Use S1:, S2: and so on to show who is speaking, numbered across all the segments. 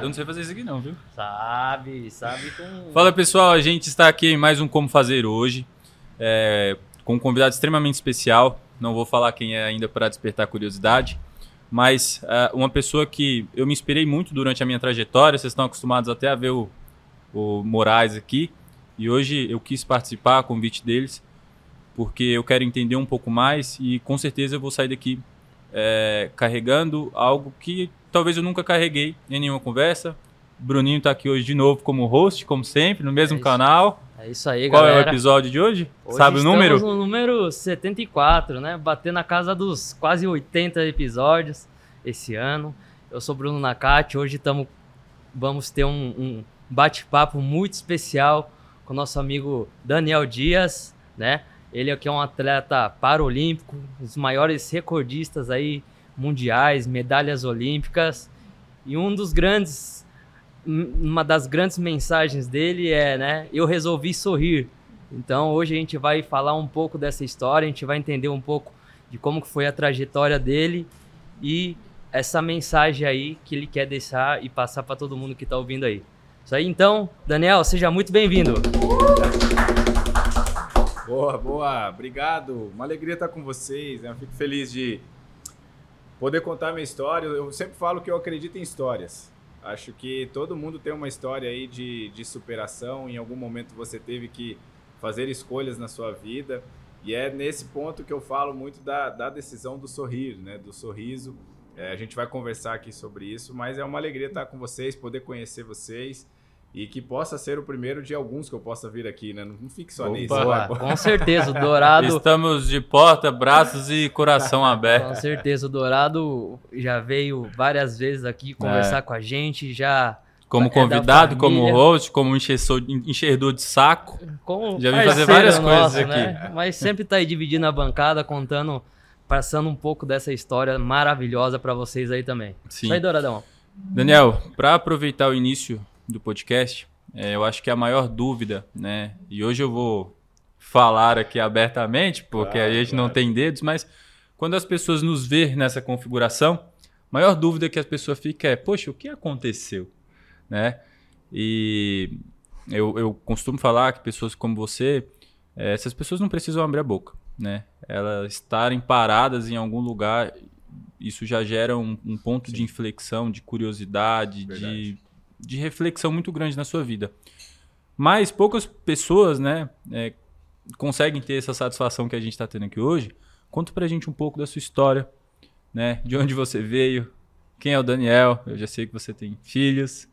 S1: Eu não sei fazer isso aqui não, viu?
S2: Sabe, sabe com...
S1: Fala pessoal, a gente está aqui em mais um Como Fazer hoje, é, com um convidado extremamente especial. Não vou falar quem é ainda para despertar curiosidade, mas uh, uma pessoa que eu me inspirei muito durante a minha trajetória. Vocês estão acostumados até a ver o, o Moraes aqui, e hoje eu quis participar a convite deles, porque eu quero entender um pouco mais e com certeza eu vou sair daqui é, carregando algo que talvez eu nunca carreguei em nenhuma conversa. Bruninho está aqui hoje de novo como host, como sempre, no mesmo
S2: É
S1: canal.
S2: É isso aí,
S1: Qual
S2: galera.
S1: é o episódio de hoje?
S2: Hoje
S1: Sabe o número?
S2: estamos no número 74, né? Bater na casa dos quase 80 episódios esse ano. Eu sou Bruno Nakati, hoje tamo, vamos ter um, um bate-papo muito especial com o nosso amigo Daniel Dias, né? Ele aqui é um atleta paralímpico, um dos maiores recordistas aí mundiais, medalhas olímpicas. E um dos grandes uma das grandes mensagens dele é, né, eu resolvi sorrir. Então, hoje a gente vai falar um pouco dessa história, a gente vai entender um pouco de como foi a trajetória dele e essa mensagem aí que ele quer deixar e passar para todo mundo que tá ouvindo aí. Isso aí, então, Daniel, seja muito bem-vindo.
S3: Boa, boa, obrigado. Uma alegria estar com vocês. né? Eu fico feliz de poder contar minha história. Eu sempre falo que eu acredito em histórias. Acho que todo mundo tem uma história aí de, de superação. Em algum momento você teve que fazer escolhas na sua vida. E é nesse ponto que eu falo muito da, da decisão do sorrir, né? Do sorriso. É, a gente vai conversar aqui sobre isso, mas é uma alegria estar com vocês, poder conhecer vocês. E que possa ser o primeiro de alguns que eu possa vir aqui, né? Não fique só
S1: Opa.
S3: nisso.
S2: Boa, com certeza, o Dourado,
S1: Estamos de porta, braços e coração
S2: com
S1: aberto.
S2: certeza, o Dourado já veio várias vezes aqui conversar com a gente, já
S1: Como
S2: É da
S1: convidado, como host, como enchedor, enchedor de saco.
S2: como
S1: Já vi fazer várias coisas
S2: nosso,
S1: aqui.
S2: né? Mas sempre tá aí dividindo a bancada, contando, passando um pouco dessa história maravilhosa para vocês aí também.
S1: Sim.
S2: Isso aí, Douradão.
S1: Daniel, para aproveitar o início do podcast, é, eu acho que a maior dúvida, né? E hoje eu vou falar aqui abertamente, porque
S3: Claro,
S1: a gente não
S3: claro.
S1: tem dedos, mas quando as pessoas nos ver nessa configuração, a maior dúvida que as pessoas ficam é, poxa, o que aconteceu? Né? E eu, eu costumo falar que pessoas como você, eh, essas pessoas não precisam abrir a boca, né? Elas estarem paradas em algum lugar, isso já gera um, um ponto de inflexão, de curiosidade, de,
S3: Verdade.
S1: de reflexão muito grande na sua vida. Mas poucas pessoas, né, eh, conseguem ter essa satisfação que a gente está tendo aqui hoje. Conta pra gente um pouco da sua história, né? De onde você veio, quem é o Daniel. Eu já sei que você tem filhos.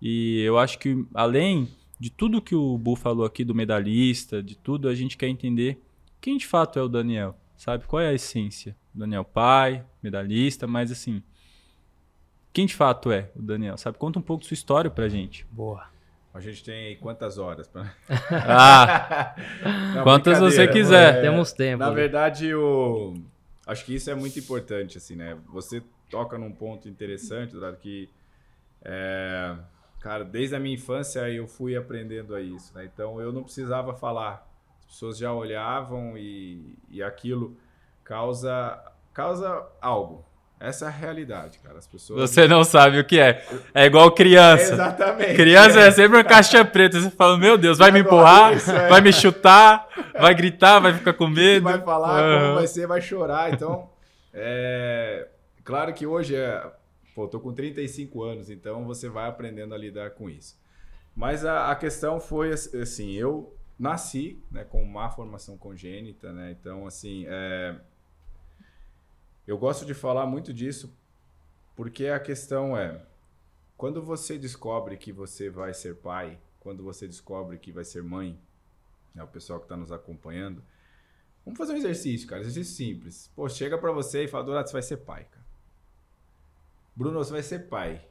S1: E eu acho que, além de tudo que o Bu falou aqui do medalhista, de tudo, a gente quer entender quem de fato é o Daniel, sabe? Qual é a essência? Daniel pai, medalhista, mas assim, quem de fato é o Daniel, sabe? Conta um pouco sua história pra gente.
S2: Boa.
S3: A gente tem quantas horas? Pra...
S1: Ah,
S3: Não,
S1: Quantas você quiser.
S2: Temos tempo.
S3: Na verdade, o... acho que isso é muito importante, assim, né? Você toca num ponto interessante, Dourado, que, é, cara, desde a minha infância eu fui aprendendo a isso, né? Então, eu não precisava falar. As pessoas já olhavam e, e aquilo causa, causa algo. Essa é a realidade, cara. As pessoas...
S1: você não sabe o que é. É igual criança.
S3: Exatamente.
S1: Criança é sempre uma caixa preta. Você fala, meu Deus, vai me empurrar,
S3: é.
S1: vai me chutar, vai gritar, vai ficar com medo.
S3: vai falar,
S1: Aham.
S3: como vai ser, vai chorar. Então, é claro que hoje é. Pô, tô com 35 anos, então você vai aprendendo a lidar com isso. Mas a, a questão foi assim: eu nasci né, com má formação congênita, né? Então, assim, é, eu gosto de falar muito disso porque a questão é: quando você descobre que você vai ser pai, quando você descobre que vai ser mãe, né, o pessoal que está nos acompanhando, vamos fazer um exercício, cara, exercício simples. Pô, chega para você e fala: Dourado, você vai ser pai, cara. Bruno, você vai ser pai.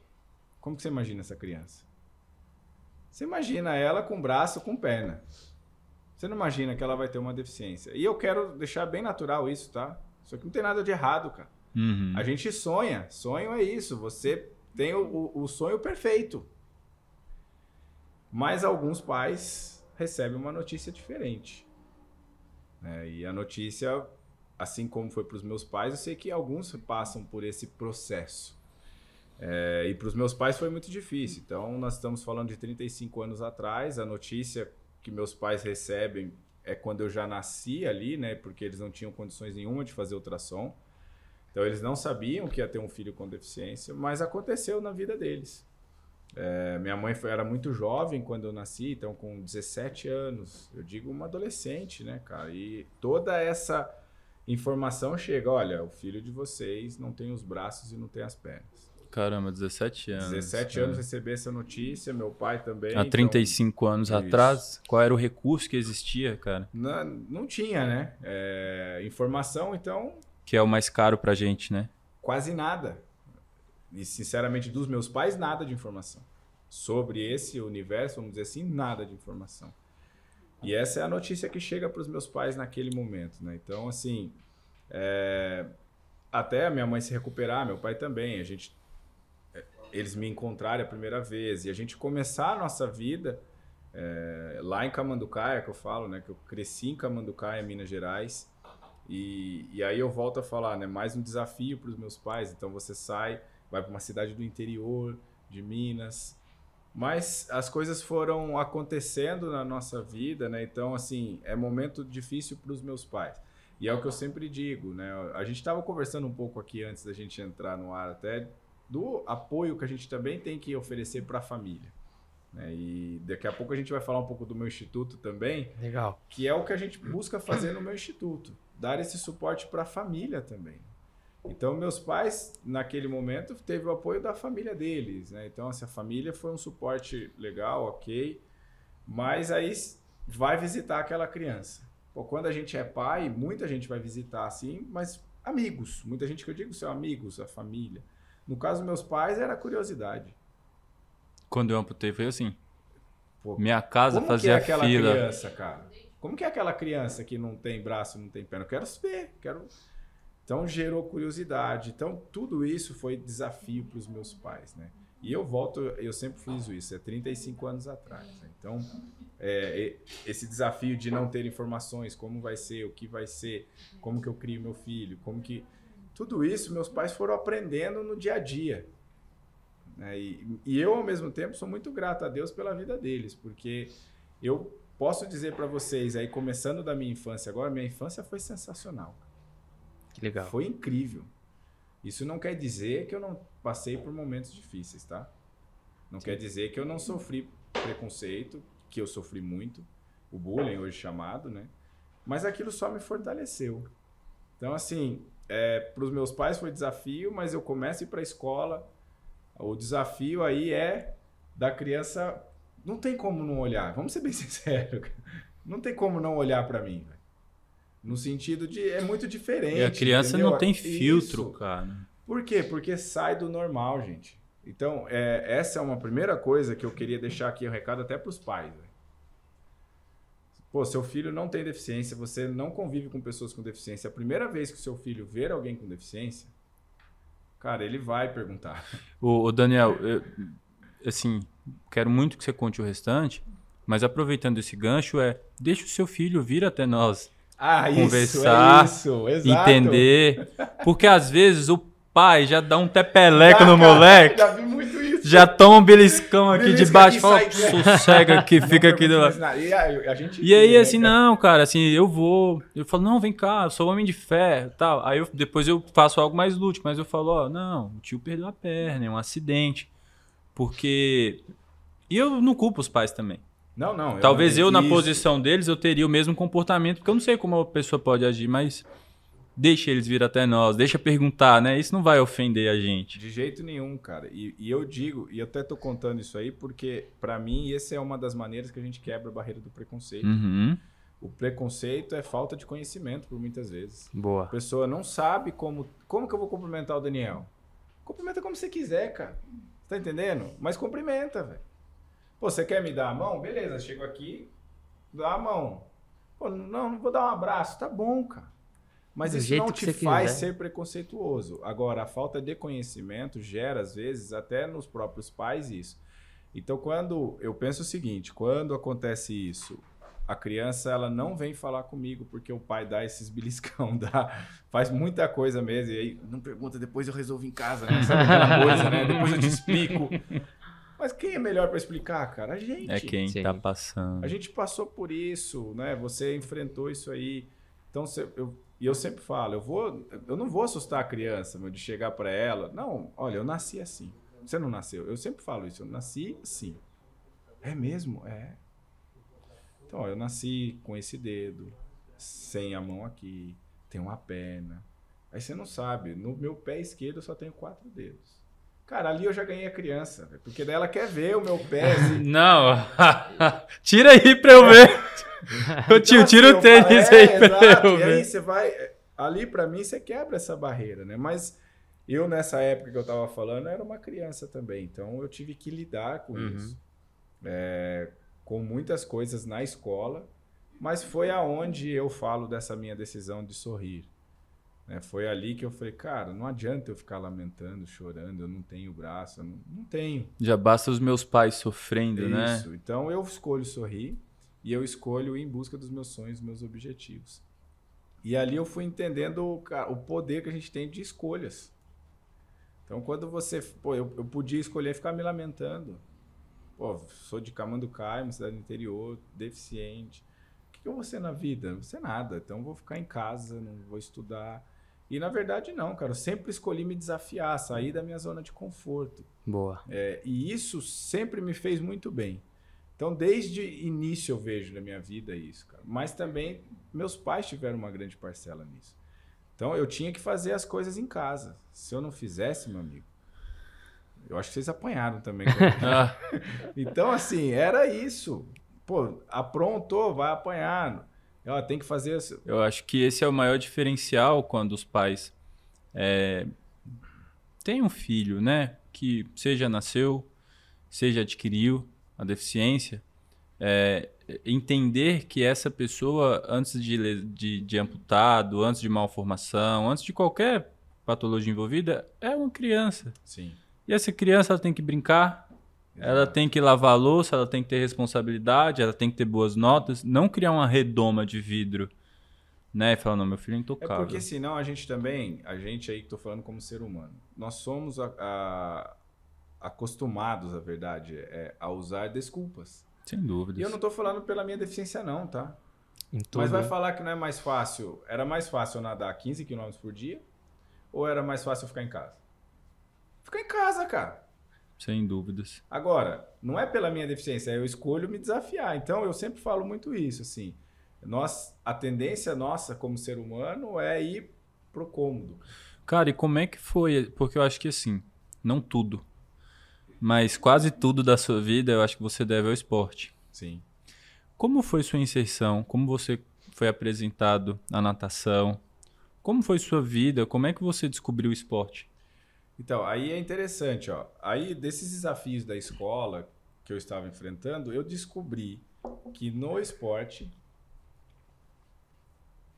S3: Como que você imagina essa criança? Você imagina ela com braço, com perna. Você não imagina que ela vai ter uma deficiência. E eu quero deixar bem natural isso, tá? Isso aqui não tem nada de errado, cara.
S1: Uhum.
S3: A gente sonha. Sonho é isso. Você tem o, o- sonho perfeito. Mas alguns pais recebem uma notícia diferente. né? E a notícia, assim como foi para os meus pais, eu sei que alguns passam por esse processo. É, e para os meus pais foi muito difícil. Então, nós estamos falando de 35 anos atrás. A notícia que meus pais recebem é quando eu já nasci ali, né? Porque eles não tinham condições nenhuma de fazer ultrassom. Então, eles não sabiam que ia ter um filho com deficiência, mas aconteceu na vida deles. É, minha mãe foi, era muito jovem quando eu nasci, então com 17 anos. Eu digo uma adolescente, né, cara? E toda essa informação chega: olha, o filho de vocês não tem os braços e não tem as pernas.
S1: Caramba, 17 anos.
S3: 17 anos receber essa notícia, meu pai também.
S1: Há 35 então, anos isso. atrás, qual era o recurso que existia, cara?
S3: Não, não tinha, né? É, informação, então.
S1: Que é o mais caro pra gente, né?
S3: Quase nada. E, sinceramente, dos meus pais, nada de informação. Sobre esse universo, vamos dizer assim, nada de informação. E essa é a notícia que chega para os meus pais naquele momento, né? Então, assim, é... até a minha mãe se recuperar, meu pai também, a gente, eles me encontrarem a primeira vez e a gente começar a nossa vida é... lá em Camanducaia, que eu falo, né? Que eu cresci em Camanducaia, Minas Gerais, e, e aí eu volto a falar, né? Mais um desafio para os meus pais. Então você sai vai para uma cidade do interior de Minas. Mas as coisas foram acontecendo na nossa vida, né? Então, assim, é momento difícil para os meus pais. E é o que eu sempre digo, né? A gente estava conversando um pouco aqui antes da gente entrar no ar, até do apoio que a gente também tem que oferecer para a família. Né? E daqui a pouco a gente vai falar um pouco do meu instituto também.
S2: Legal.
S3: Que é o que a gente busca fazer no meu instituto. Dar esse suporte para a família também. Então, meus pais, naquele momento, teve o apoio da família deles, né? Então, essa família foi um suporte legal, ok, mas aí vai visitar aquela criança. Pô, quando a gente é pai, muita gente vai visitar assim, mas amigos, muita gente que eu digo são amigos, a família. No caso, meus pais, era curiosidade.
S1: Quando eu amputei, foi assim. Pô, Minha casa fazia
S3: que é aquela
S1: fila.
S3: criança, cara? Como que é aquela criança que não tem braço, não tem perna? Eu quero ver, quero então gerou curiosidade. Então tudo isso foi desafio para os meus pais, né? E eu volto, eu sempre fiz isso, é 35 anos atrás. Né? Então, é, esse desafio de não ter informações, como vai ser, o que vai ser, como que eu crio meu filho, como que... Tudo isso meus pais foram aprendendo no dia a dia. Né? E, e eu, ao mesmo tempo, sou muito grato a Deus pela vida deles, porque eu posso dizer para vocês, aí começando da minha infância agora, minha infância foi sensacional.
S2: Que legal.
S3: Foi incrível. Isso não quer dizer que eu não passei por momentos difíceis, tá? Não Sim. quer dizer que eu não sofri preconceito, que eu sofri muito, o bullying hoje chamado, né? Mas aquilo só me fortaleceu. Então, assim, é, para os meus pais foi desafio, mas eu começo a ir para a escola. O desafio aí é da criança. Não tem como não olhar. Vamos ser bem sinceros. Não tem como não olhar para mim. Véio. No sentido de é muito diferente. E
S1: a criança entendeu? não tem filtro, Isso. cara.
S3: Por quê? Porque sai do normal, gente. Então, é, essa é uma primeira coisa que eu queria deixar aqui o um recado até para os pais. Véio. Pô, seu filho não tem deficiência, você não convive com pessoas com deficiência. A primeira vez que o seu filho ver alguém com deficiência, cara, ele vai perguntar.
S1: O, Daniel, eu, assim, quero muito que você conte o restante, mas aproveitando esse gancho, é deixa o seu filho vir até nós
S3: ah,
S1: conversar,
S3: isso, isso,
S1: entender. Porque às vezes o pai já dá um tepeleco no moleque.
S3: Já vi.
S1: Já toma um beliscão aqui Belisca de baixo, fala, sossega aqui, fica aqui do lado.
S3: E, a, a gente
S1: e aí, né, assim, não, cara, assim, eu vou. Eu falo, não, vem cá, eu sou homem de ferro tal. Aí eu, depois eu faço algo mais lúdico, mas eu falo, ó, não, o tio perdeu a perna, é um acidente. Porque. E eu não culpo os pais também.
S3: Não, não.
S1: Talvez eu, eu na posição deles, eu teria o mesmo comportamento, porque eu não sei como a pessoa pode agir, mas deixa eles vir até nós, deixa perguntar, né? Isso não vai ofender a gente.
S3: De jeito nenhum, cara. E, e eu digo, e eu até tô contando isso aí, porque para mim essa é uma das maneiras que a gente quebra a barreira do preconceito.
S1: Uhum.
S3: O preconceito é falta de conhecimento, por muitas vezes.
S1: Boa.
S3: A pessoa não sabe como. Como que eu vou cumprimentar o Daniel? Cumprimenta como você quiser, cara. Tá entendendo? Mas cumprimenta, velho. Pô, você quer me dar a mão? Beleza, chego aqui, dá a mão. Pô, não, não vou dar um abraço. Tá bom, cara. Mas Do isso não te faz quiser. ser preconceituoso. Agora, a falta de conhecimento gera, às vezes, até nos próprios pais isso. Então, quando eu penso o seguinte, quando acontece isso, a criança ela não vem falar comigo porque o pai dá esses beliscão, dá, faz muita coisa mesmo. E aí não pergunta, depois eu resolvo em casa, né? Sabe aquela coisa, né? Depois eu te explico. Mas quem é melhor para explicar, cara? A gente.
S1: É quem
S2: Sim.
S1: tá passando.
S3: A gente passou por isso, né? Você enfrentou isso aí. Então, você- eu, e eu sempre falo, eu vou, eu não vou assustar a criança, meu, de chegar para ela. Não, olha, eu nasci assim. Você não nasceu. Eu sempre falo isso, eu nasci assim. É mesmo? É. Então, ó, eu nasci com esse dedo, sem a mão aqui, tem uma perna. Aí você não sabe, no meu pé esquerdo eu só tenho quatro dedos. Cara, ali eu já ganhei a criança, porque daí ela quer ver o meu pé. se-
S1: Não, tira aí pra eu ver. Ô tio,
S3: Então,
S1: tira
S3: assim,
S1: o tênis
S3: eu-
S1: aí
S3: é,
S1: pra
S3: exato.
S1: eu
S3: E aí você vai. Ali pra mim você quebra essa barreira, né? Mas eu, nessa época que eu tava falando, era uma criança também. Então eu tive que lidar com
S2: Uhum.
S3: isso. É, com muitas coisas na escola. Mas foi aonde eu falo dessa minha decisão de sorrir. né? Foi ali que eu falei, cara, não adianta eu ficar lamentando, chorando, eu não tenho braço, eu não, não tenho.
S1: Já basta os meus pais sofrendo, né?
S3: Isso. Então eu escolho sorrir e eu escolho ir em busca dos meus sonhos, meus objetivos. E ali eu fui entendendo o, o poder que a gente tem de escolhas. Então quando você, pô, eu, eu podia escolher ficar me lamentando. Pô, sou de Camanducaia, uma cidade do interior, deficiente. O que, que eu vou ser na vida? Não vou ser nada. Então vou ficar em casa, não vou estudar. E na verdade não, cara. Eu sempre escolhi me desafiar, sair da minha zona de conforto.
S2: Boa.
S3: É, e isso sempre me fez muito bem. Então, desde início eu vejo na minha vida isso, cara. Mas também meus pais tiveram uma grande parcela nisso. Então, eu tinha que fazer as coisas em casa. Se eu não fizesse, meu amigo, eu acho que vocês apanharam também. Então, assim, era isso. Pô, aprontou, vai apanhar. Ó, tem que fazer. isso.
S1: eu acho que esse é o maior diferencial quando os pais é, têm um filho, né? Que seja nasceu, seja adquiriu a deficiência, é, entender que essa pessoa, antes de, de, de amputado, antes de malformação, antes de qualquer patologia envolvida, é uma criança.
S3: Sim.
S1: E essa criança ela tem que brincar, ela tem que lavar a louça, ela tem que ter responsabilidade, ela tem que ter boas notas, não criar uma redoma de vidro, né? E falar, não, meu filho é
S3: É
S1: intocável.
S3: porque senão a gente também, a gente aí que tô falando como ser humano, nós somos a- a- acostumados, a verdade, é, a usar desculpas.
S1: Sem dúvidas.
S3: E eu não tô falando pela minha deficiência não, tá?
S2: Em tudo.
S3: Mas vai falar que não é mais fácil, era mais fácil eu nadar 15 km por dia ou era mais fácil eu ficar em casa? Ficar em casa, cara.
S1: Sem dúvidas.
S3: Agora, não é pela minha deficiência, eu escolho me desafiar. Então, eu sempre falo muito isso, assim. Nós, a tendência nossa como ser humano é ir pro cômodo.
S1: Cara, e como é que foi? Porque eu acho que assim, não tudo, mas quase tudo da sua vida eu acho que você deve ao esporte.
S3: Sim.
S1: Como foi sua inserção? Como você foi apresentado na natação? Como foi sua vida? Como é que você descobriu o esporte?
S3: Então, aí é interessante, ó. Aí, desses desafios da escola que eu estava enfrentando, eu descobri que no esporte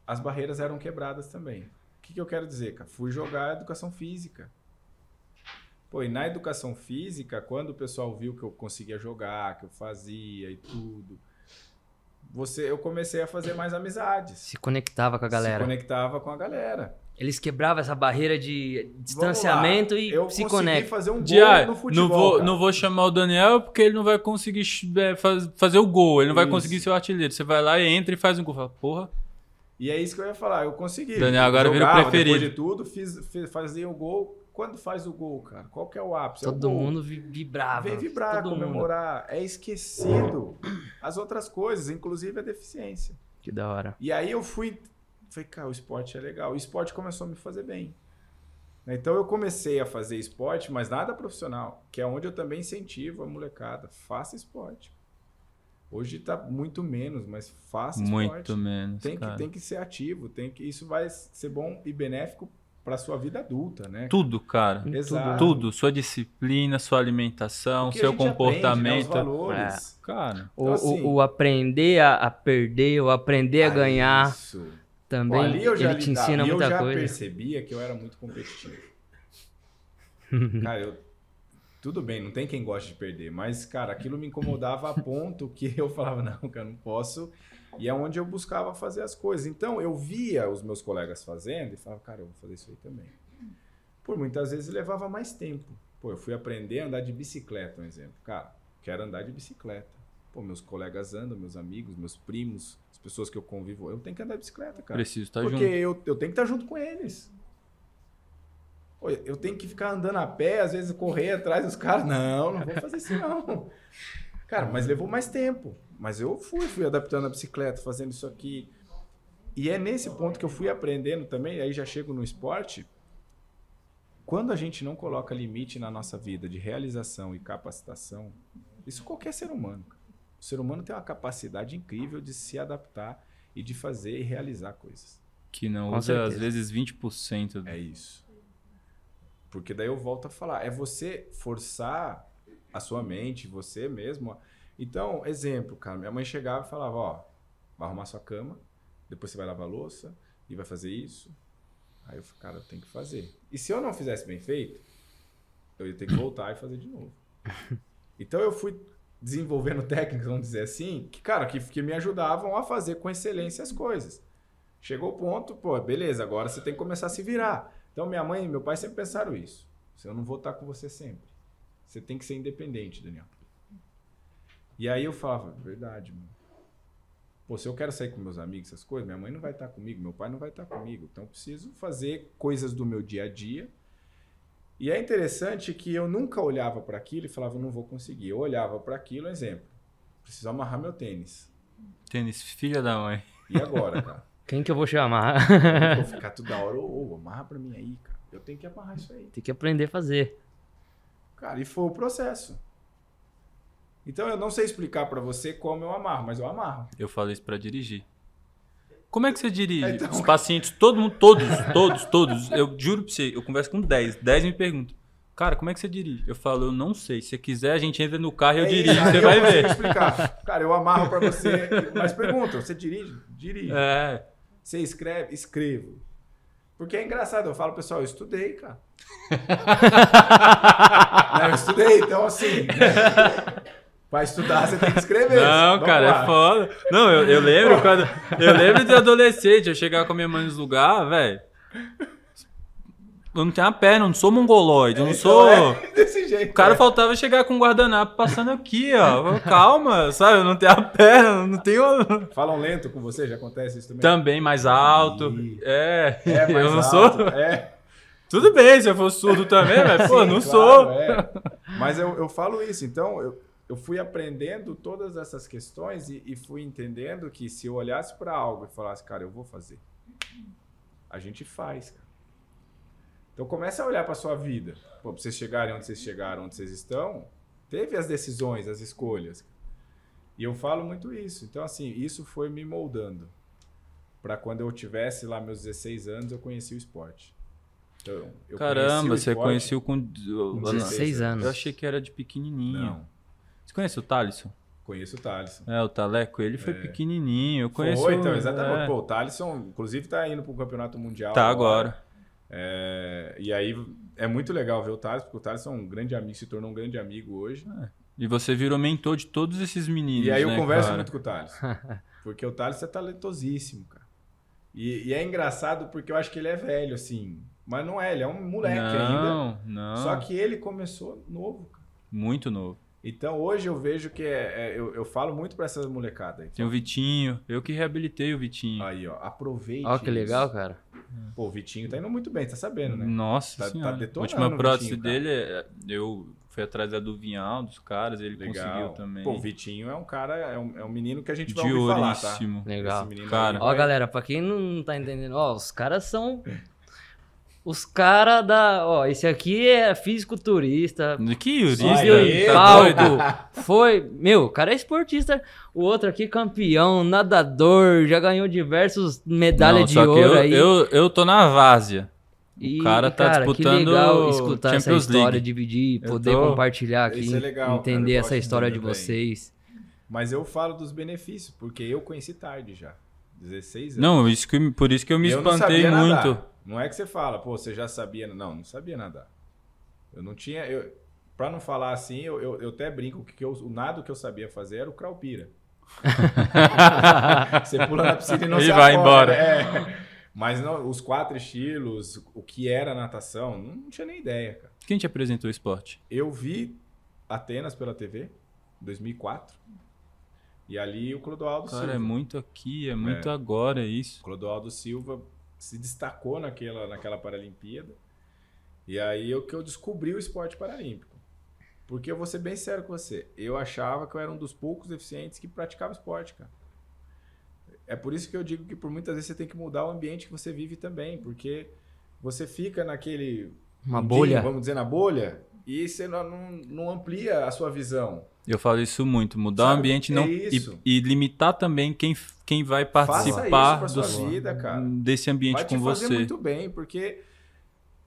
S3: as barreiras eram quebradas também. O que, que eu quero dizer, cara? Fui jogar educação física. Pô, e na educação física, quando o pessoal viu que eu conseguia jogar, que eu fazia e tudo, você, eu comecei a fazer mais amizades.
S2: Se conectava com a
S3: Se
S2: galera.
S3: conectava com a galera.
S2: Eles quebravam essa barreira de distanciamento
S3: lá.
S2: e
S3: eu
S2: se
S3: consegui
S2: conectam.
S3: fazer um gol
S1: ah,
S3: no futebol.
S1: não, vou,
S3: cara.
S1: não vou chamar o Daniel porque ele não vai conseguir é, faz- fazer o gol, ele não vai
S3: Isso.
S1: conseguir ser o artilheiro. Você vai lá e entra e faz um gol. Fala, porra,
S3: E é isso que eu ia falar, eu consegui.
S1: Daniel agora
S3: eu
S1: vira o
S3: jogava,
S1: preferido.
S3: Depois de tudo, fiz, fiz- fazia o gol. Quando faz o gol, cara? Qual que é o ápice? É o
S2: Todo mundo vi- vibrava.
S3: Vem vibrar,
S2: todo mundo.
S3: comemorar. É esquecido as outras coisas, inclusive a deficiência.
S2: Que da hora.
S3: E aí eu fui. Falei, cara, o esporte é legal. O esporte começou a me fazer bem. Então eu comecei a fazer esporte, mas nada profissional, que é onde eu também incentivo a molecada. Faça esporte. Hoje tá muito menos, mas faça esporte.
S1: muito menos.
S3: Tem que,
S1: cara.
S3: tem que ser ativo, tem que isso vai ser bom e benéfico para sua vida adulta, né?
S1: Tudo, cara.
S3: Exato.
S1: Tudo. Sua disciplina, sua alimentação,
S3: Porque a
S1: seu
S3: gente aprende, né, os
S1: comportamento.
S3: valores.
S1: Cara,
S2: O,
S3: Então, assim-
S2: o, o aprender a, a perder, o aprender a
S3: Ah,
S2: ganhar
S3: Isso.
S2: também,
S3: Pô, ali eu já
S2: ele te
S3: lidava,
S2: ensina muita
S3: eu já
S2: coisa.
S3: percebia que eu era muito competitivo. Cara, eu tudo bem, não tem quem goste de perder, mas, cara, aquilo me incomodava a ponto que eu falava, não, cara, não posso. E é onde eu buscava fazer as coisas. Então, eu via os meus colegas fazendo e falava, cara, eu vou fazer isso aí também. Por muitas vezes levava mais tempo. Pô, eu fui aprender a andar de bicicleta, um exemplo. Cara, quero andar de bicicleta. Pô, meus colegas andam, meus amigos, meus primos, as pessoas que eu convivo, eu tenho que andar de bicicleta, cara.
S1: Preciso estar
S3: Porque
S1: junto.
S3: eu, eu tenho que estar junto com eles. Pô, eu tenho que ficar andando a pé, às vezes correr atrás dos caras. Não, não vou fazer isso não. Cara, mas levou mais tempo. Mas eu fui, fui adaptando a bicicleta, fazendo isso aqui. E é nesse ponto que eu fui aprendendo também, aí já chego no esporte. Quando a gente não coloca limite na nossa vida de realização e capacitação, isso qualquer ser humano. O ser humano tem uma capacidade incrível de se adaptar e de fazer e realizar coisas.
S1: Que não
S2: Com
S1: usa, às
S2: certeza.
S1: vezes, 20%.
S3: É isso. Porque daí eu volto a falar, é você forçar a sua mente, você mesmo. Então, exemplo, cara, minha mãe chegava e falava, ó, vai arrumar sua cama, depois você vai lavar a louça e vai fazer isso. Aí eu falei, cara, eu tenho que fazer. E se eu não fizesse bem feito, eu ia ter que voltar e fazer de novo. Então eu fui desenvolvendo técnicas, vamos dizer assim, que, cara, que, que me ajudavam a fazer com excelência as coisas. Chegou o ponto, pô, beleza, agora você tem que começar a se virar. Então minha mãe e meu pai sempre pensaram isso. Eu não vou estar com você sempre. Você tem que ser independente, Daniel. E aí eu falava, verdade, mano. Pô, se eu quero sair com meus amigos, essas coisas, minha mãe não vai estar comigo, meu pai não vai estar comigo. Então eu preciso fazer coisas do meu dia a dia. E é interessante que eu nunca olhava para aquilo e falava, não vou conseguir. Eu olhava para aquilo, exemplo, preciso amarrar meu tênis.
S1: Tênis, filha da mãe.
S3: E agora, cara?
S2: Quem que eu vou chamar?
S3: Eu vou ficar toda hora, ô, ô, amarra pra mim aí, cara. Eu tenho que amarrar isso aí.
S2: Tem que aprender a fazer.
S3: Cara, e foi o processo. Então eu não sei explicar pra você como eu amarro, mas eu amarro.
S1: Eu falo isso pra dirigir. Como é que você dirige?
S3: Então-
S1: Os pacientes, todo mundo, todos, todos, todos. Eu juro pra você, eu converso com 10. 10 me perguntam. Cara, como é que você dirige? Eu falo, eu não sei. Se você quiser, a gente entra no carro e eu
S3: É
S1: dirijo.
S3: isso,
S1: Você
S3: eu
S1: vai ver.
S3: explicar. Cara, eu amarro pra você, mas pergunta, você dirige? Dirige.
S1: É.
S3: Você escreve? Escrevo. Porque é engraçado, eu falo, pessoal, eu estudei, cara. Não, eu estudei, então assim. né? Pra estudar, você tem que escrever.
S1: Não,
S3: Vamos
S1: cara,
S3: lá.
S1: é foda. Não, eu, eu lembro quando. Eu lembro de adolescente, eu chegava com a minha mãe nos lugares, velho. Eu não tenho a perna, eu não sou mongoloide, eu não
S3: Então,
S1: sou.
S3: é desse jeito.
S1: O cara
S3: é.
S1: faltava chegar com um guardanapo passando aqui, ó. Calma, sabe? Eu não tenho a perna, não tenho.
S3: Falam lento com você, já acontece isso também?
S1: Também mais alto.
S3: Ih.
S1: É,
S3: É, mais
S1: eu não
S3: alto,
S1: sou.
S3: É.
S1: Tudo bem se eu fosse surdo também, mas, pô,
S3: Sim,
S1: não
S3: claro,
S1: sou.
S3: é. Mas eu, eu falo isso, então eu, eu fui aprendendo todas essas questões e, e fui entendendo que se eu olhasse para algo e falasse, cara, eu vou fazer, a gente faz, cara. Então começa a olhar para sua vida. Pô, pra vocês chegarem onde vocês chegaram, onde vocês estão, teve as decisões, as escolhas. E eu falo muito isso. Então, assim, isso foi me moldando. Para quando eu tivesse lá meus 16 anos, eu conheci o esporte. Então, eu conheci
S1: Caramba,
S3: o
S1: você conheceu com.
S3: Com
S2: 16 anos.
S1: Eu achei que era de pequenininho.
S3: Não,
S1: Você conhece o Thalisson?
S3: conheço o Thalisson.
S1: É, o Taleco, ele foi
S3: É.
S1: pequenininho. Eu conheço.
S3: Foi, então, exatamente.
S1: é.
S3: Pô, o Thalisson, inclusive, tá indo pro campeonato mundial.
S1: Tá agora.
S3: É, e aí é muito legal ver o Thales, porque o Thales é um grande amigo, se tornou um grande amigo hoje.
S1: E você virou mentor de todos esses meninos.
S3: E aí eu
S1: né,
S3: converso
S1: cara?
S3: muito com o Thales. Porque o Thales é talentosíssimo, cara. E, e é engraçado porque eu acho que ele é velho, assim. Mas não é, ele é um moleque ainda.
S1: Não, não.
S3: Só que ele começou novo, cara.
S1: Muito novo.
S3: Então hoje eu vejo que é, é- eu, eu falo muito pra essa molecada aí.
S1: Tem o Vitinho. Eu que reabilitei o Vitinho.
S3: Aí, ó, aproveite.
S2: Ó, que legal,
S3: isso.
S2: cara.
S3: Pô, o Vitinho tá indo muito bem, tá sabendo, né?
S1: Nossa
S3: Tá- tá
S1: senhora.
S3: detonando
S1: a última
S3: o
S1: prótese
S3: Vitinho,
S1: dele, é- eu fui atrás da do Vinhal, dos caras, ele
S3: Legal.
S1: conseguiu também.
S3: Pô, o Vitinho é um cara, é um, é um menino que a gente vai
S1: de
S3: ouvir falar, tá?
S2: Legal.
S3: Esse menino
S1: Cara.
S2: Ó,
S3: vai-
S2: galera, pra quem não tá entendendo, ó, os caras são. Os caras da. Ó, esse aqui é fisiculturista.
S1: Que tá
S2: palco.
S1: doido?
S2: Foi. Meu, o cara é esportista. O outro aqui, campeão, nadador, já ganhou diversas medalhas
S1: Não,
S2: de
S1: só que
S2: ouro
S1: eu,
S2: aí.
S1: eu, eu tô na várzea.
S2: E,
S1: o cara tá
S2: cara,
S1: disputando
S2: que legal escutar essa
S1: Champions
S2: história,
S1: League.
S2: dividir, poder
S1: tô-
S2: compartilhar aqui,
S3: Isso é legal, cara,
S2: entender
S3: eu
S2: essa história de vocês.
S3: Mas eu falo dos benefícios, porque eu conheci tarde já. 16 anos.
S1: Não, isso que, por isso que eu me
S3: eu não
S1: espantei
S3: sabia
S1: muito.
S3: nadar. Não é que você fala, pô, você já sabia. Não, não sabia nadar. Eu não tinha. Eu, pra não falar assim, eu, eu, eu até brinco que eu, o nado que eu sabia fazer era o craupira. Você pula na piscina e não
S1: E
S3: se
S1: vai embora.
S3: é. Mas não, os quatro estilos, o que era natação, não tinha nem ideia, cara.
S1: Quem te apresentou o esporte?
S3: Eu vi Atenas pela TV, em 2004. E ali o Clodoaldo
S1: Cara,
S3: Silva.
S1: é muito aqui, é muito agora isso.
S3: O Clodoaldo Silva se destacou naquela, naquela Paralimpíada. E aí é que eu descobri o esporte paralímpico. Porque eu vou ser bem sério com você. Eu achava que eu era um dos poucos deficientes que praticava esporte, cara. É por isso que eu digo que por muitas vezes você tem que mudar o ambiente que você vive também. Porque você fica naquele.
S2: Uma bolha.
S3: Vamos dizer, na bolha. E você não, não, não amplia a sua visão.
S1: Eu falo isso muito, mudar o
S3: Sabe,
S1: ambiente
S3: é
S1: não e, e limitar também quem, quem vai participar do- desse ambiente
S3: vai
S1: com
S3: fazer
S1: você.
S3: muito bem, porque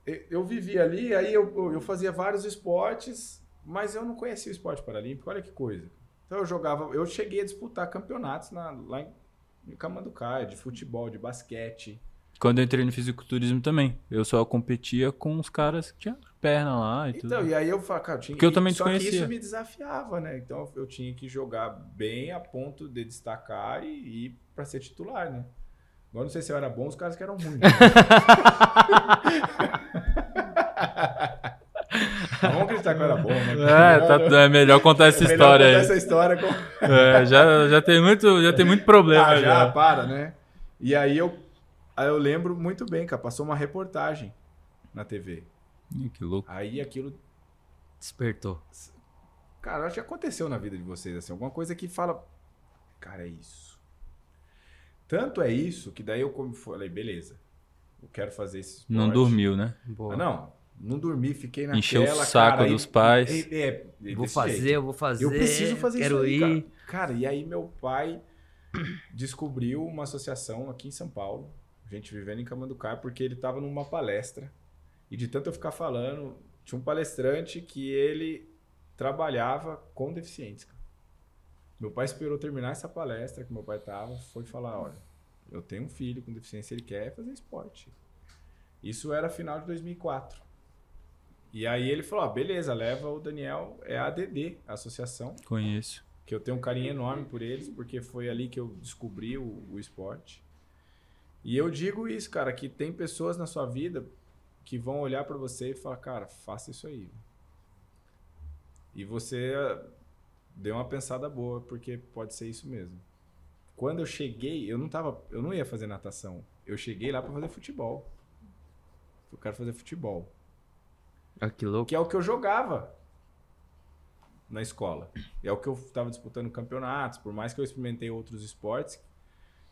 S3: eu- eu vivi ali, aí eu, eu fazia vários esportes, mas eu não conhecia o esporte paralímpico, olha que coisa. Então eu jogava, eu cheguei a disputar campeonatos na- lá em, em Camanducaia, de futebol, de basquete.
S1: Quando eu entrei no fisiculturismo também, eu só competia com os caras que tinham perna lá e tudo.
S3: Então, e aí eu falava, cara, eu tinha
S1: Porque eu também
S3: Só que
S1: conhecia.
S3: isso me desafiava, né? Então eu tinha que jogar bem a ponto de destacar e ir pra ser titular, né? Agora não sei se eu era bom, os caras que eram ruins. Vamos acreditar que eu era bom, né?
S1: É, tá- é melhor contar essa
S3: É melhor
S1: história
S3: contar
S1: aí.
S3: essa história com...
S1: É, já, já tem muito, já tem muito problema
S3: Ah, já,
S1: já.
S3: para, né? E aí eu, aí eu lembro muito bem, cara. Passou uma reportagem na TV.
S1: Ih, Que louco.
S3: Aí aquilo
S2: Despertou.
S3: Cara, acho que aconteceu na vida de vocês, assim, alguma coisa que fala, cara, é isso. Tanto é isso que daí eu falei, beleza, eu quero fazer esse esporte.
S1: Não dormiu, né?
S2: Boa.
S3: Ah, não, não dormi, fiquei naquela,
S1: Encheu o saco
S3: cara,
S1: dos
S3: e-
S1: pais.
S3: e- é, e
S2: vou fazer,
S3: jeito.
S2: eu vou fazer.
S3: Eu preciso fazer
S2: quero
S3: isso aí,
S2: ir.
S3: cara. Cara, e aí meu pai descobriu uma associação aqui em São Paulo, gente vivendo em Camanducaia, porque ele estava numa palestra. E de tanto eu ficar falando, tinha um palestrante que ele trabalhava com deficientes. cara. Meu pai esperou terminar essa palestra que meu pai tava, foi falar, olha, eu tenho um filho com deficiência, ele quer fazer esporte. Isso era final de 2004. E aí ele falou, ó, beleza, leva o Daniel, é a ADD, a associação,
S1: Conheço.
S3: que eu tenho um carinho enorme por eles, porque foi ali que eu descobri o, o esporte. E eu digo isso, cara, que tem pessoas na sua vida que vão olhar pra você e falar, cara, faça isso aí. E você eh, deu uma pensada boa, porque pode ser isso mesmo. Quando eu cheguei, eu não tava, eu não ia fazer natação. Eu cheguei lá pra fazer futebol. Eu quero fazer futebol
S2: Ah, que louco.
S3: que é o que eu jogava na escola. É o que eu estava disputando campeonatos, por mais que eu experimentei outros esportes.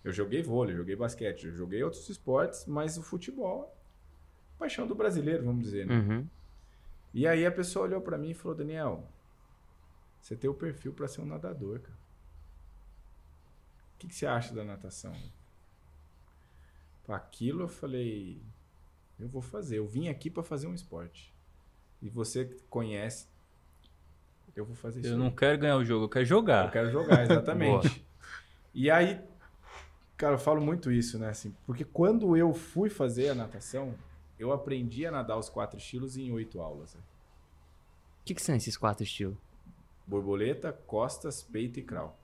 S3: Eu joguei vôlei, joguei basquete, eu joguei outros esportes, mas o futebol, paixão do brasileiro, vamos dizer, né?
S2: Uhum.
S3: E aí a pessoa olhou pra mim e falou: "Daniel, você tem o perfil pra ser um nadador, cara. O que, que você acha da natação?" Pra Aquilo eu falei: "Eu vou fazer. Eu vim aqui pra fazer um esporte. E você conhece, eu vou fazer isso.
S1: Eu não quero ganhar o jogo, eu quero jogar.
S3: Eu quero jogar, exatamente. e aí, cara, eu falo muito isso, né? Assim, porque quando eu fui fazer a natação, eu aprendi a nadar os quatro estilos em oito aulas. né?
S2: O que, que são esses quatro estilos?
S3: Borboleta, costas, peito e crawl.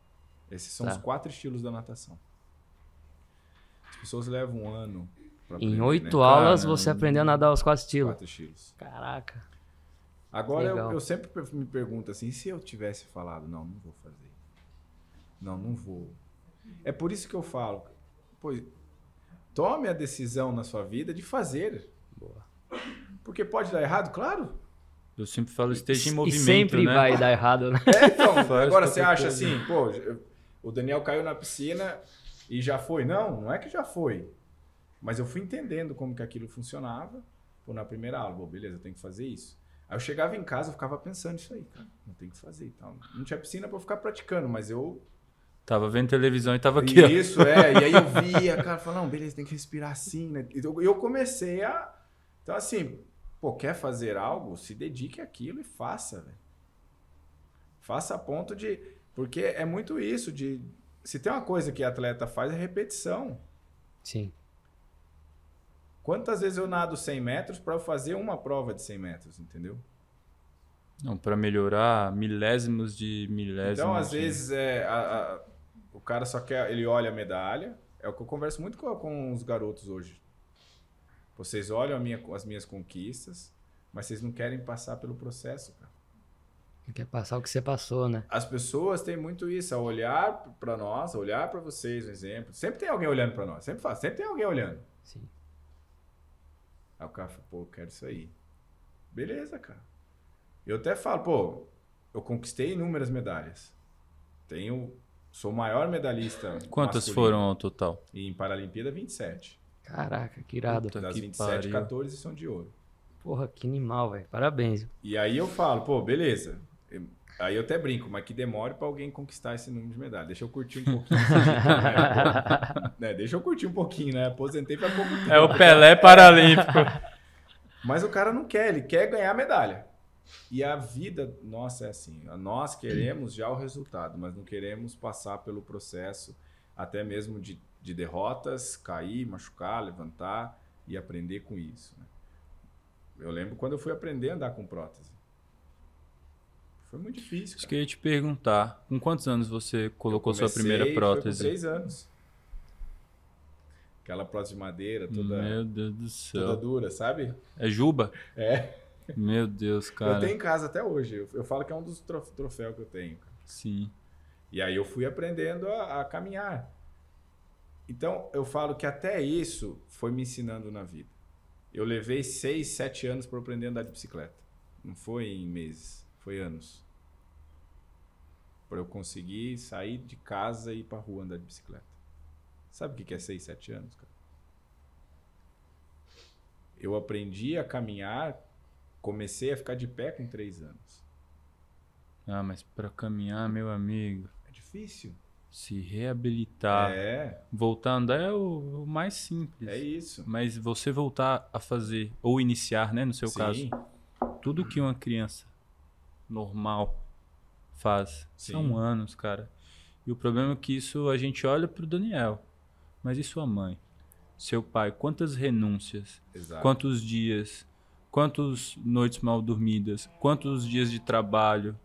S3: Esses são
S2: Tá.
S3: os quatro estilos da natação. As pessoas levam um ano pra
S2: Em oito
S3: né?
S2: aulas
S1: Caramba.
S2: você aprendeu a nadar os quatro estilos.
S3: Quatro estilos.
S2: Caraca.
S3: Agora eu, eu sempre me pergunto assim, se eu tivesse falado, não, não vou fazer. Não, não vou. É por isso que eu falo, pois tome a decisão na sua vida de fazer.
S2: Boa.
S3: Porque pode dar errado, claro.
S1: Eu sempre falo, esteja em
S2: e
S1: movimento,
S2: sempre
S1: né?
S2: vai dar errado, né?
S3: É, então, agora você acha
S1: coisa.
S3: assim, pô, o Daniel caiu na piscina e já foi. Não, não é que já foi. Mas eu fui entendendo como que aquilo funcionava. Pô, na primeira aula, pô, beleza, eu tenho que fazer isso. Aí eu chegava em casa, eu ficava pensando isso aí, cara. Não tem que fazer e tal. Não tinha piscina pra eu ficar praticando, mas eu
S1: Tava vendo televisão e tava aqui, ó.
S3: Isso, é. E aí eu via, cara, falando, não, beleza, tem que respirar assim, né? E eu, eu comecei a. Então, assim, pô, quer fazer algo? Se dedique àquilo e faça, velho. Faça a ponto de. Porque é muito isso, de. Se tem uma coisa que atleta faz, é repetição.
S2: Sim.
S3: Quantas vezes eu nado 100 metros para eu fazer uma prova de 100 metros, entendeu?
S1: Não, para melhorar milésimos de milésimos.
S3: Então, às
S1: de-
S3: vezes, é, a- a- o cara só quer. Ele olha a medalha. É o que eu converso muito com, com os garotos hoje. Vocês olham minha- as minhas conquistas, mas vocês não querem passar pelo processo, cara.
S2: Quer passar o que você passou, né?
S3: As pessoas têm muito isso, a olhar para nós, a olhar para vocês, um exemplo. Sempre tem alguém olhando para nós, sempre faz, sempre tem alguém olhando.
S2: Sim.
S3: Aí o cara fala, pô, eu quero isso aí. Beleza, cara. Eu até falo, pô, eu conquistei inúmeras medalhas. Tenho, sou o maior medalhista.
S1: Quantas foram ao total?
S3: E em Paralimpíada, 27.
S2: Caraca, que irado.
S1: Puta
S3: Das
S1: que
S3: 27,
S1: pariu.
S3: 14 são de ouro.
S2: Porra, que animal, velho. Parabéns.
S3: E aí eu falo, pô, beleza. Eu- Aí eu até brinco, mas que demore pra alguém conquistar esse número de medalhas. Deixa eu curtir um pouquinho. né? Pô, né, Deixa eu curtir um pouquinho, né? Aposentei faz pouco tempo.
S1: É o Pelé Paralímpico.
S3: Mas o cara não quer, ele quer ganhar medalha. E a vida nossa é assim. Nós queremos já o resultado, mas não queremos passar pelo processo até mesmo de, de derrotas, cair, machucar, levantar e aprender com isso. né? Eu lembro quando eu fui aprender a andar com prótese. Foi muito difícil. Cara.
S1: que eu ia te perguntar. Com quantos anos você colocou sua
S3: Comecei,
S1: primeira
S3: foi com
S1: prótese?
S3: três anos. Aquela prótese de madeira, toda,
S1: Meu Deus do
S3: toda
S1: céu.
S3: dura, sabe?
S1: É Juba?
S3: É.
S1: Meu Deus,
S3: Eu
S1: cara.
S3: tenho em casa até hoje. Eu, eu falo que é um dos trof- troféus que eu tenho.
S1: Sim.
S3: E aí eu fui aprendendo a, a caminhar. Então, eu falo que até isso foi me ensinando na vida. Eu levei seis, sete anos para aprender a andar de bicicleta. Não foi em meses, foi anos. Para eu conseguir sair de casa e ir para rua andar de bicicleta. Sabe o que que é seis, sete anos, cara? Eu aprendi a caminhar, comecei a ficar de pé com três anos.
S1: Ah, mas pra caminhar, meu amigo,
S3: É difícil.
S1: se reabilitar,
S3: É,
S1: voltar a andar é o, o mais simples.
S3: é isso.
S1: Mas você voltar a fazer, ou iniciar, né, no seu
S3: Sim.
S1: caso, tudo que uma criança normal faz
S3: Sim.
S1: são anos, cara. E o problema é que isso a gente olha pro Daniel. Mas e sua mãe? Seu pai? Quantas renúncias?
S3: Exato.
S1: Quantos dias? Quantas noites mal dormidas? Quantos dias de trabalho?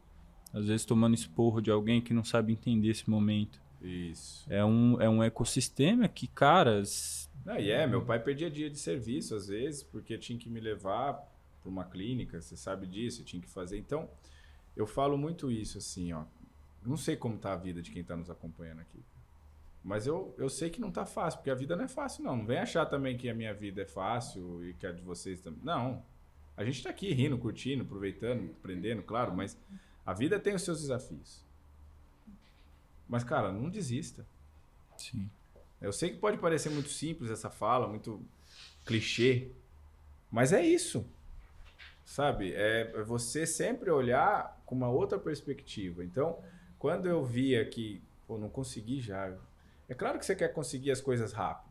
S1: Às vezes tomando esporro de alguém que não sabe entender esse momento.
S3: Isso.
S1: É um, é um ecossistema que, cara, s-
S3: Não, e é, meu pai perdia dia de serviço às vezes, porque tinha que me levar para uma clínica, você sabe disso, tinha que fazer. Então, eu falo muito isso assim, ó. Não sei como tá a vida de quem tá nos acompanhando aqui. Mas eu, eu sei que não tá fácil, porque a vida não é fácil, não. Não vem achar também que a minha vida é fácil e que a de vocês também. Não. A gente tá aqui rindo, curtindo, aproveitando, aprendendo, claro, mas a vida tem os seus desafios. Mas, cara, não desista.
S1: sim.
S3: Eu sei que pode parecer muito simples essa fala, muito clichê, mas é isso. Sabe? É você sempre olhar com uma outra perspectiva. Então, quando eu via que, pô, não consegui já. É claro que você quer conseguir as coisas rápido.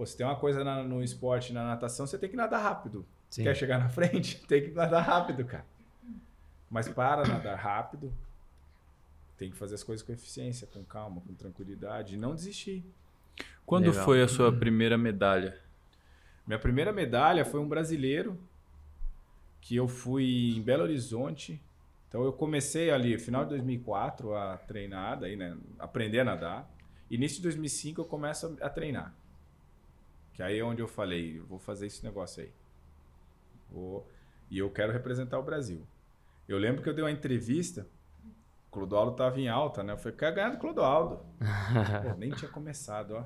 S3: Pô, se tem uma coisa na- no esporte, na natação, você tem que nadar rápido.
S2: Sim.
S3: Quer chegar na frente? Tem que nadar rápido, cara. Mas para nadar rápido, tem que fazer as coisas com eficiência, com calma, com tranquilidade e não desistir.
S1: Quando
S2: Legal.
S1: foi a sua primeira medalha?
S3: Minha primeira medalha foi um brasileiro que eu fui em Belo Horizonte. Então eu comecei ali, final de 2004, a treinar, daí, né, aprender a nadar. Início de 2005 eu começo a, a treinar. Que aí é onde eu falei, eu vou fazer esse negócio aí. Vou, e eu quero representar o Brasil. Eu lembro que eu dei uma entrevista, o Clodoaldo estava em alta, né? Eu falei, quero ganhar do Clodoaldo. Pô, nem tinha começado, ó.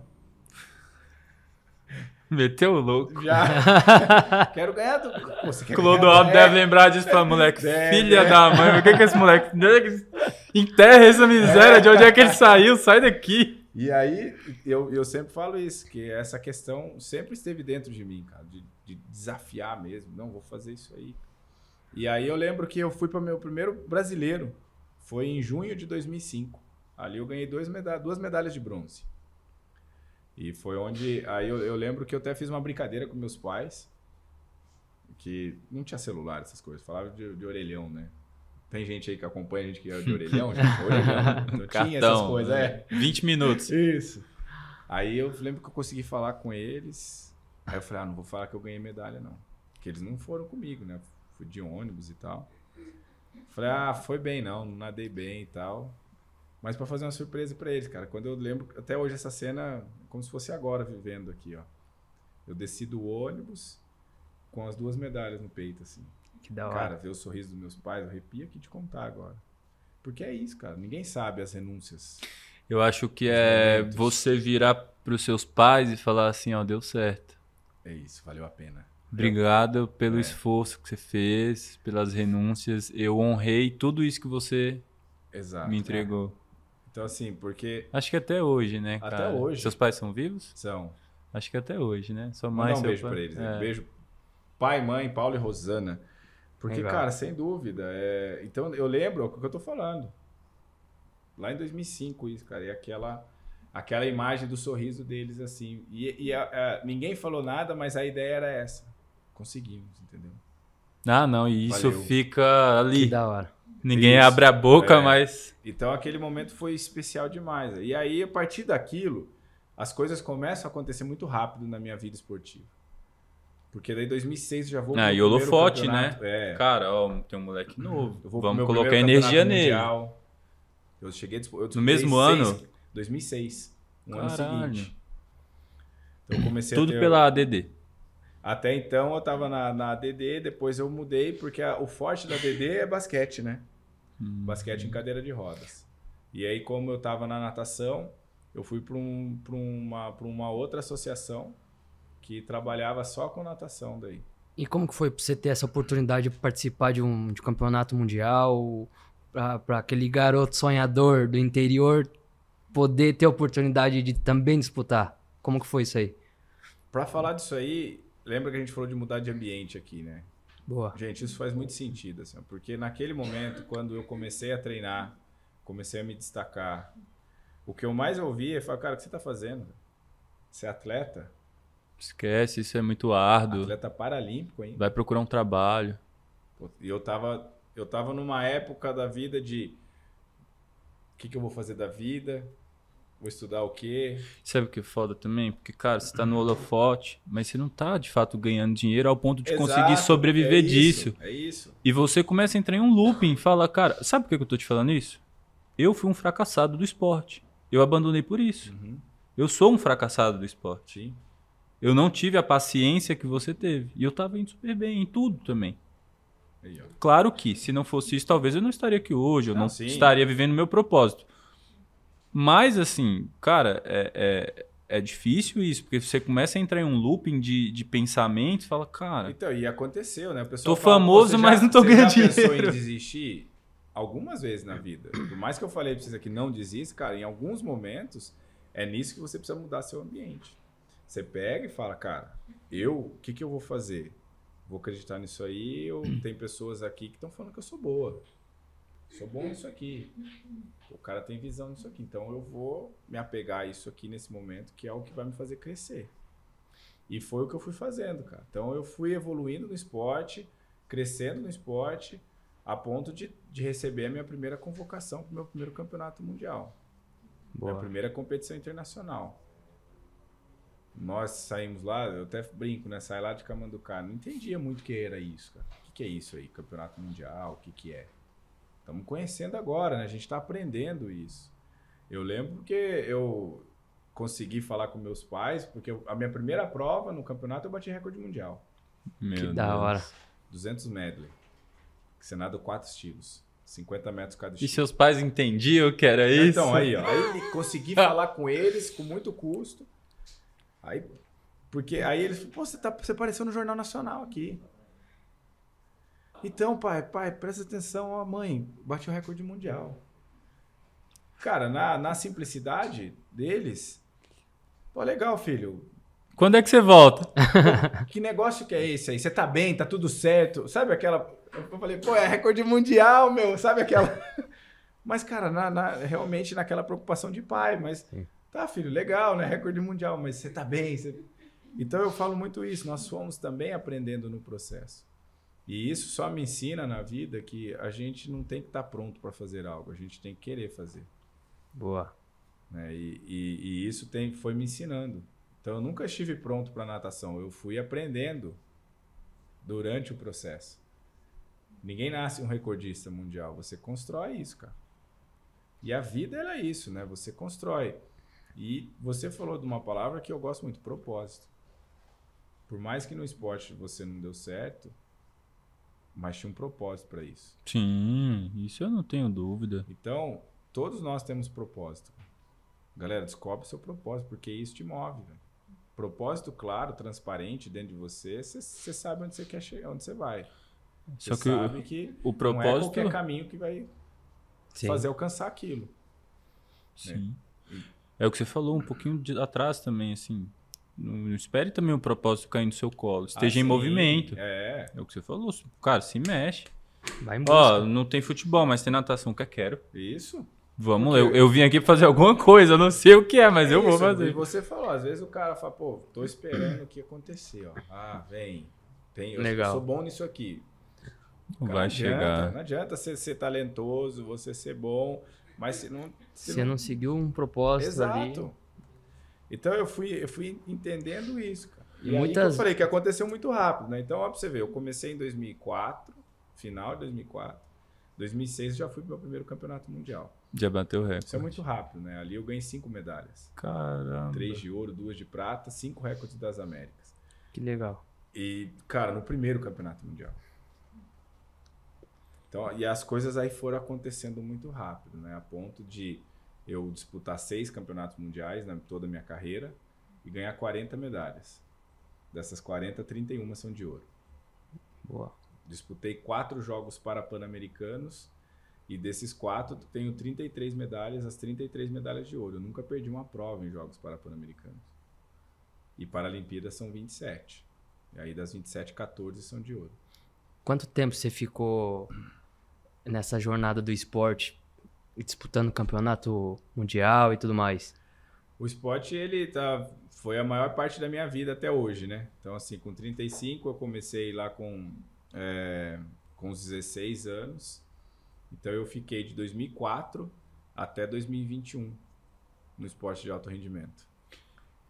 S1: Meteu o louco.
S3: Já. Quero ganhar do. Pô, quer
S1: Clodoaldo
S3: ganhar?
S1: deve lembrar disso pra moleque.
S3: Deve,
S1: Filha
S3: é.
S1: da mãe, o que que é esse moleque? Enterra essa miséria, de onde é que ele saiu? Sai daqui.
S3: E aí, eu, eu sempre falo isso, que essa questão sempre esteve dentro de mim, cara, de, de desafiar mesmo. Não, vou fazer isso aí. E aí eu lembro que eu fui para meu primeiro brasileiro, foi em junho de 2005. Ali eu ganhei dois duas medalhas de bronze. E foi onde. Aí eu, eu lembro que eu até fiz uma brincadeira com meus pais, que não tinha celular, essas coisas, falava de, de orelhão, né? Tem gente aí que acompanha a gente que é de orelhão, gente, orelhão. Não tinha essas coisas, é.
S1: 20 minutos.
S3: Isso. Aí eu lembro que eu consegui falar com eles. Aí eu falei, ah, não vou falar que eu ganhei medalha, não. Porque eles não foram comigo, né? fui de ônibus e tal. Falei, ah, foi bem não, não nadei bem e tal. Mas para fazer uma surpresa para eles, cara. Quando eu lembro, até hoje essa cena, como se fosse agora vivendo aqui, ó. Eu desci do ônibus com as duas medalhas no peito, assim.
S2: Que da hora.
S3: Cara, ver o sorriso dos meus pais, arrepia aqui de contar agora. Porque é isso, cara. Ninguém sabe as renúncias.
S1: Eu acho que
S3: Os
S1: é
S3: momentos.
S1: você virar pros seus pais e falar assim, ó, deu certo.
S3: É isso, valeu a pena.
S1: Obrigado pelo
S3: É.
S1: esforço que você fez, pelas renúncias. Eu honrei tudo isso que você
S3: Exato.
S1: me entregou.
S3: Então, assim, porque
S1: Acho que até hoje, né,
S3: Até
S1: cara?
S3: hoje.
S1: Seus pais são vivos?
S3: são.
S1: Acho que até hoje, né?
S3: Mandar
S1: mãe,
S3: um beijo
S1: pai.
S3: pra eles. né?
S1: É.
S3: Beijo pai, mãe, Paulo e Rosana. Porque,
S2: Legal.
S3: cara, sem dúvida. é, Então, eu lembro o que eu tô falando. Lá em 2005, isso, cara. E aquela, aquela imagem do sorriso deles, assim. E, e a- a- ninguém falou nada, mas a ideia era essa. Conseguimos, entendeu?
S1: Ah, não, e isso
S3: Valeu.
S1: fica
S2: Que
S1: ali.
S2: da hora.
S1: Ninguém
S3: Isso.
S1: abre a boca,
S3: É.
S1: mas.
S3: Então, aquele momento foi especial demais. E aí, a partir daquilo, as coisas começam a acontecer muito rápido na minha vida esportiva. Porque daí, em 2006, eu já vou
S1: Ah, e holofote, né?
S3: É.
S1: Cara, ó, tem um moleque novo.
S3: Eu vou pro
S1: Vamos colocar energia nele.
S3: Eu cheguei eu
S1: No mesmo
S3: seis-
S1: ano?
S3: 2006. Um ano
S1: Caralho.
S3: seguinte. Então eu comecei
S1: Tudo
S3: a ter...
S1: pela ADD.
S3: Até então eu tava na, na ADD, depois eu mudei, porque a- o forte da ADD é basquete, né?
S1: Hum.
S3: Basquete em cadeira de rodas. E aí, como eu tava na natação, eu fui para um, pra uma, pra uma outra associação que trabalhava só com natação daí.
S2: E como que foi pra você ter essa oportunidade de participar de um de campeonato mundial? Pra aquele garoto sonhador do interior poder ter a oportunidade de também disputar? Como que foi isso aí?
S3: Pra falar disso aí, lembra que a gente falou de mudar de ambiente aqui, né?
S2: Boa.
S3: Gente, isso faz muito sentido, assim, porque naquele momento, quando eu comecei a treinar, comecei a me destacar, o que eu mais ouvi é falar, cara, o que você tá fazendo? Você é atleta?
S1: Esquece, isso é muito árduo.
S3: Atleta paralímpico, hein?
S1: Vai procurar um trabalho.
S3: E eu tava, eu tava numa época da vida de o que, que eu vou fazer da vida? Vou estudar o quê?
S1: Sabe o que é foda também? Porque, cara, você tá no holofote, mas você não tá de fato ganhando dinheiro ao ponto de conseguir
S3: Exato,
S1: sobreviver
S3: é
S1: disso.
S3: isso, É isso.
S1: E você começa a entrar em um looping e fala, cara, sabe por que que eu tô te falando isso? Eu fui um fracassado do esporte. Eu abandonei por isso.
S3: Uhum.
S1: Eu sou um fracassado do esporte.
S3: Sim.
S1: Eu não tive a paciência que você teve. E eu tava indo super bem em tudo também. Claro que, se não fosse isso, talvez eu não estaria aqui hoje, eu
S3: Não,
S1: não, estaria vivendo o meu propósito. Mas, assim, cara, é, é, é difícil isso, porque você começa a entrar em um looping de, de pensamentos fala, cara,
S3: Então, e aconteceu, né? O pessoal
S1: Tô
S3: fala,
S1: famoso,
S3: "Você
S1: mas não tô
S3: você
S1: ganhando
S3: já pensou
S1: dinheiro."
S3: em desistir? Algumas vezes na vida. Por mais que eu falei pra vocês aqui, não desista, cara, em alguns momentos é nisso que você precisa mudar seu ambiente. Você pega e fala, cara, eu, o que, que eu vou fazer? Vou acreditar nisso aí, ou tem pessoas aqui que estão falando que eu sou boa. Sou bom nisso aqui. O cara tem visão nisso aqui. Então eu vou me apegar a isso aqui nesse momento, que é o que vai me fazer crescer. E foi o que eu fui fazendo, cara. Então eu fui evoluindo no esporte, crescendo no esporte, a ponto de, de receber a minha primeira convocação para o meu primeiro campeonato mundial. Minha
S2: Boa.
S3: primeira competição internacional. Nós saímos lá, eu até brinco, né? Sai lá de Camanducá. Não entendia muito o que era isso, cara. O que, que é isso aí? Campeonato mundial, o que, que é? Estamos conhecendo agora, né? A gente está aprendendo isso. Eu lembro que eu consegui falar com meus pais, porque a minha primeira prova no campeonato eu bati recorde mundial.
S1: meu
S2: Que da
S1: Deus.
S2: hora.
S3: 200 medley. Que você nada quatro estilos. 50 metros cada
S1: E
S3: estilo.
S1: seus pais entendiam que era isso?
S3: Então, aí, ó. Aí consegui falar com eles com muito custo. Aí, porque aí eles pô, você, tá, você apareceu no Jornal Nacional aqui. Então, pai, pai, presta atenção, ó, mãe, bati o recorde mundial. Cara, na, na simplicidade deles, pô, legal, filho.
S1: Quando é que você volta?
S3: Que negócio que é esse aí? Você tá bem, tá tudo certo? Sabe aquela. Eu falei, pô, é recorde mundial, meu. Sabe aquela. Mas, cara, na, na- realmente naquela preocupação de pai, mas. Tá, filho, legal, né? Recorde mundial, mas você tá bem. você- Então eu falo muito isso. Nós fomos também aprendendo no processo. E isso só me ensina na vida que a gente não tem que estar pronto para fazer algo, a gente tem que querer fazer
S2: Boa.
S3: né? E, e- e isso tem, foi me ensinando. Então eu nunca estive pronto para natação, eu fui aprendendo durante o processo. Ninguém nasce um recordista mundial. Você constrói isso, cara. E a vida ela é isso, né? Você constrói. E você falou de uma palavra que eu gosto muito, propósito. Por mais que no esporte você não deu certo, mas tinha um propósito para isso.
S1: Sim, isso eu não tenho dúvida.
S3: Então, todos nós temos propósito. Galera, descobre seu propósito, porque isso te move. Véio. Propósito claro, transparente dentro de você, você sabe onde você quer chegar, onde você vai.
S1: Só
S3: Você
S1: que
S3: sabe
S1: o,
S3: que
S1: o
S3: não é
S1: propósito.
S3: qualquer caminho que vai
S2: Sim.
S3: fazer alcançar aquilo.
S1: Sim. É o que você falou um pouquinho de atrás também, assim. Não, não espere também o propósito cair no seu colo. Esteja em
S3: Assim,
S1: movimento.
S3: É,
S1: É o que você falou. Cara, se mexe.
S2: Vai em busca.
S1: Ó, não tem futebol, mas tem natação. Quer quero.
S3: isso.
S1: Vamos lá. Eu, eu vim aqui pra fazer alguma coisa. Eu não sei o que é, mas
S3: É
S1: eu vou
S3: isso. E
S1: fazer.
S3: você falou, às vezes o cara fala, pô, tô esperando o que acontecer, ó. Ah, vem. Tem, eu
S2: Legal.
S3: sou bom nisso aqui. Cara,
S1: vai
S3: não adianta,
S1: chegar.
S3: Não adianta você ser talentoso, você ser bom, mas se não. se
S2: Você não seguiu um propósito ali.
S3: Exato. Então eu fui, eu fui entendendo isso, cara. E,
S2: E
S3: aí
S2: muitas-
S3: eu falei que aconteceu muito rápido, né? Então, ó, pra você ver, eu comecei em 2004, final de 2004. 2006 já fui pro meu primeiro campeonato mundial.
S1: Já bateu o recorde.
S3: Isso é muito rápido, né? Ali eu ganhei cinco medalhas.
S1: Caramba.
S3: Três de ouro, duas de prata, cinco recordes das Américas.
S2: Que legal.
S3: E, cara, no primeiro campeonato mundial. Então, e as coisas aí foram acontecendo muito rápido, né? A ponto de eu disputar seis campeonatos mundiais na toda a minha carreira e ganhar 40 medalhas. Dessas 40, 31 são de ouro.
S2: Boa.
S3: Disputei quatro jogos para Pan-Americanos e desses quatro tenho 33 medalhas, as 33 medalhas de ouro. Eu nunca perdi uma prova em jogos para Pan-Americanos. E Paralimpíadas são 27. E aí das 27, 14 são de ouro.
S2: Quanto tempo você ficou nessa jornada do esporte, disputando campeonato mundial e tudo mais?
S3: O esporte, ele tá, foi a maior parte da minha vida até hoje, né? Então, assim, com 35 eu comecei lá com, é, com os 16 anos. Então, eu fiquei de 2004 até 2021 no esporte de alto rendimento.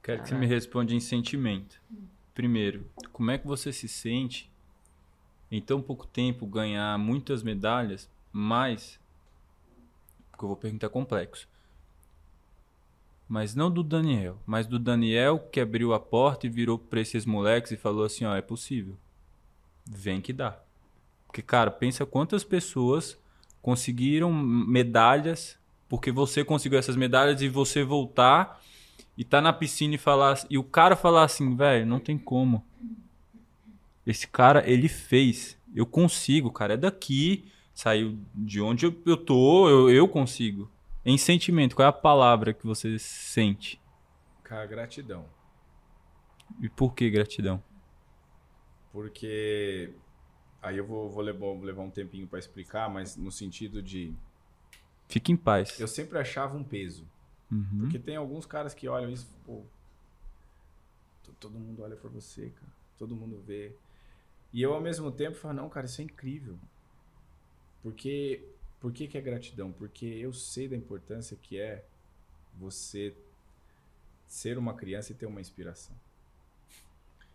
S1: Quero que você me responda em sentimento. Primeiro, como é que você se sente em tão pouco tempo ganhar muitas medalhas, mas. Porque eu vou perguntar complexo. Mas não do Daniel, mas do Daniel que abriu a porta e virou pra esses moleques e falou assim: ó, é possível. Vem que dá. Porque, cara, pensa quantas pessoas conseguiram medalhas porque você conseguiu essas medalhas e você voltar e tá na piscina e falar e o cara falar assim, velho, não tem como. Esse cara, ele fez. Eu consigo, cara. É daqui. Saiu de onde eu, eu tô, eu, eu consigo. Em sentimento, qual é a palavra que você sente?
S3: Cara, gratidão.
S1: E por que gratidão?
S3: Porque aí eu vou, vou levar, vou levar um tempinho para explicar, mas no sentido de
S1: Fique em paz.
S3: eu sempre achava um peso.
S1: Uhum.
S3: Porque tem alguns caras que olham isso, pô, to- todo mundo olha pra você, cara. Todo mundo vê. E eu ao mesmo tempo falo, não, cara, isso é incrível. Porque por que, que é gratidão? Porque eu sei da importância que é você ser uma criança e ter uma inspiração.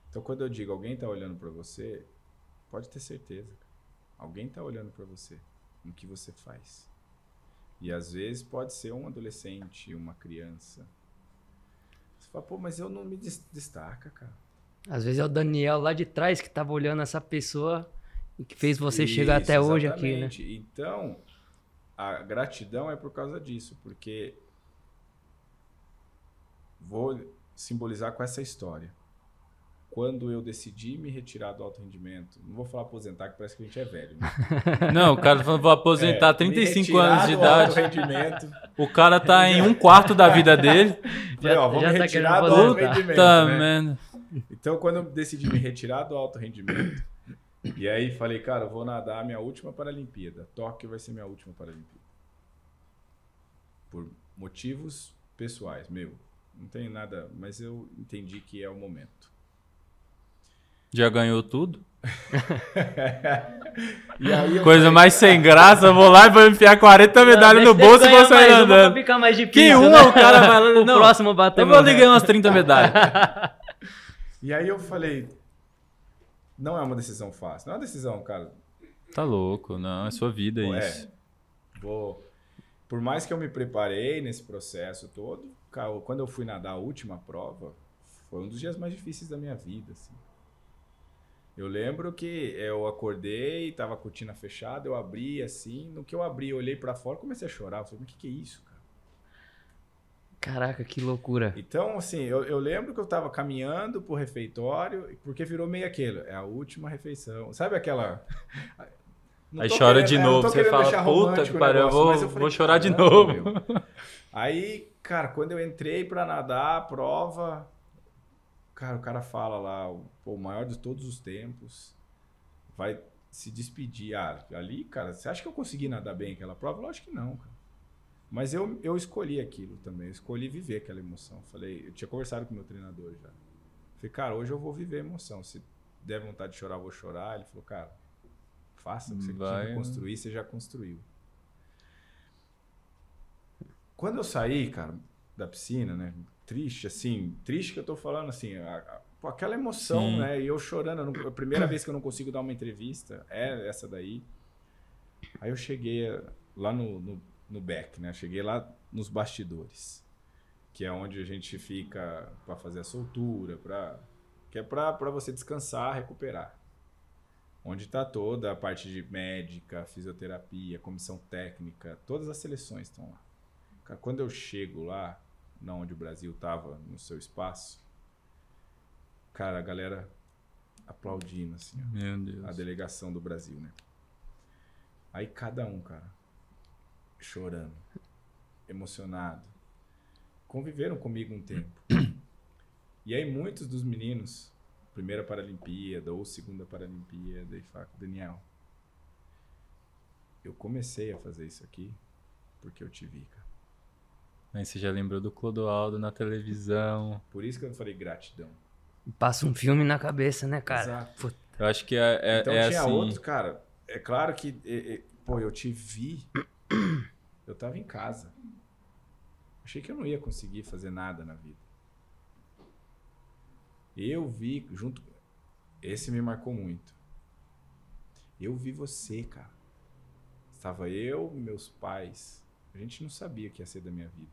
S3: Então quando eu digo alguém tá olhando pra você, pode ter certeza. Alguém tá olhando pra você no que você faz. E às vezes pode ser um adolescente, uma criança. Você fala, pô, mas eu não me des- destaca, cara.
S2: Às vezes é o Daniel lá de trás que tava olhando essa pessoa e que fez você chegar
S3: Isso,
S2: até hoje aqui, né?
S3: exatamente. Então, a gratidão é por causa disso, porque vou simbolizar com essa história. Quando eu decidi me retirar do alto rendimento, não vou falar aposentar, que parece que a gente é velho. Né?
S1: Não, o cara falou, vou aposentar,
S3: É, me
S1: 35
S3: retirar
S1: anos de idade.
S3: rendimento.
S1: O cara tá em um quarto da vida dele.
S3: Falei, ó, vou
S2: já
S3: me
S2: tá
S3: retirar do alto rendimento.
S1: Tá,
S3: né? Então, quando eu decidi me retirar do alto rendimento, e aí falei, cara, eu vou nadar a minha última Paralimpíada. Tóquio vai ser minha última Paralimpíada. Por motivos pessoais, meu. Não tem nada, mas eu entendi que é o momento.
S1: Já ganhou tudo?
S3: E
S1: Coisa
S3: falei,
S1: mais sem graça, vou lá e vou enfiar 40 medalhas no bolso e vou sair
S2: mais uma
S1: andando.
S2: ficar mais difícil,
S1: Que uma
S2: né?
S1: o cara vai lá.
S2: O
S1: Não,
S2: próximo bater
S1: eu vou ali ganhar umas 30 medalhas.
S3: E aí eu falei, não é uma decisão fácil. Não é uma decisão, cara.
S1: Tá louco, não, é sua vida
S3: Pô,
S1: isso.
S3: É, vou. Por mais que eu me preparei nesse processo todo, cara, quando eu fui nadar a última prova, foi um dos dias mais difíceis da minha vida, assim. Eu lembro que eu acordei, tava a cortina fechada, eu abri assim, no que eu abri, eu olhei para fora, comecei a chorar, eu falei, mas o que, que é isso, cara?
S2: Caraca, que loucura.
S3: Então, assim, eu, eu lembro que eu tava caminhando pro refeitório, porque virou meio aquilo, é a última refeição. Sabe aquela... Não
S1: Aí chora
S3: querendo-
S1: de
S3: é,
S1: novo, você fala, puta que pariu, eu vou-
S3: falei,
S1: vou chorar de
S3: "Caramba,
S1: novo."
S3: meu." Aí, cara, quando eu entrei pra nadar a prova, cara, o cara fala lá, o maior de todos os tempos, vai se despedir. Ah, ali, cara, você acha que eu consegui nadar bem aquela prova? Lógico que não, cara. Mas eu, eu escolhi aquilo também, eu escolhi viver aquela emoção. Falei, eu tinha conversado com o meu treinador já. Falei, cara, hoje eu vou viver a emoção. Se der vontade de chorar, eu vou chorar. Ele falou, cara, faça o que você
S1: Vai,
S3: tinha que construir, você já construiu. Quando eu saí, cara, da piscina, né? Triste, assim, triste que eu tô falando, assim, a- a- pô, aquela emoção,
S1: Sim.
S3: né? E eu chorando, eu não- a primeira vez que eu não consigo dar uma entrevista é essa daí. Aí eu cheguei lá no, no, no back, né? Cheguei lá nos bastidores, que é onde a gente fica para fazer a soltura, pra, que é para você descansar, recuperar. Onde está toda a parte de médica, fisioterapia, comissão técnica, todas as seleções estão lá. Cara, quando eu chego lá, na onde o Brasil estava no seu espaço, cara, a galera aplaudindo, assim, ó
S1: Meu Deus.
S3: a delegação do Brasil, né? Aí cada um, cara, chorando, emocionado, conviveram comigo um tempo. E aí muitos dos meninos, primeira Paralimpíada ou segunda Paralimpíada, e fala, Daniel, eu comecei a fazer isso aqui porque eu te vi, cara.
S1: Aí você já lembrou do Clodoaldo na televisão.
S3: Por isso que eu falei gratidão.
S2: Passa um filme na cabeça, né, cara?
S3: Exato.
S2: Puta,
S1: Eu acho que é, é,
S3: então
S1: é
S3: tinha
S1: assim.
S3: outros, cara. É claro que, é, é, pô, eu te vi. Eu tava em casa. Achei que eu não ia conseguir fazer nada na vida. Eu vi junto. Esse me marcou muito. Eu vi você, cara. Estava eu, meus pais. A gente não sabia o que ia ser da minha vida.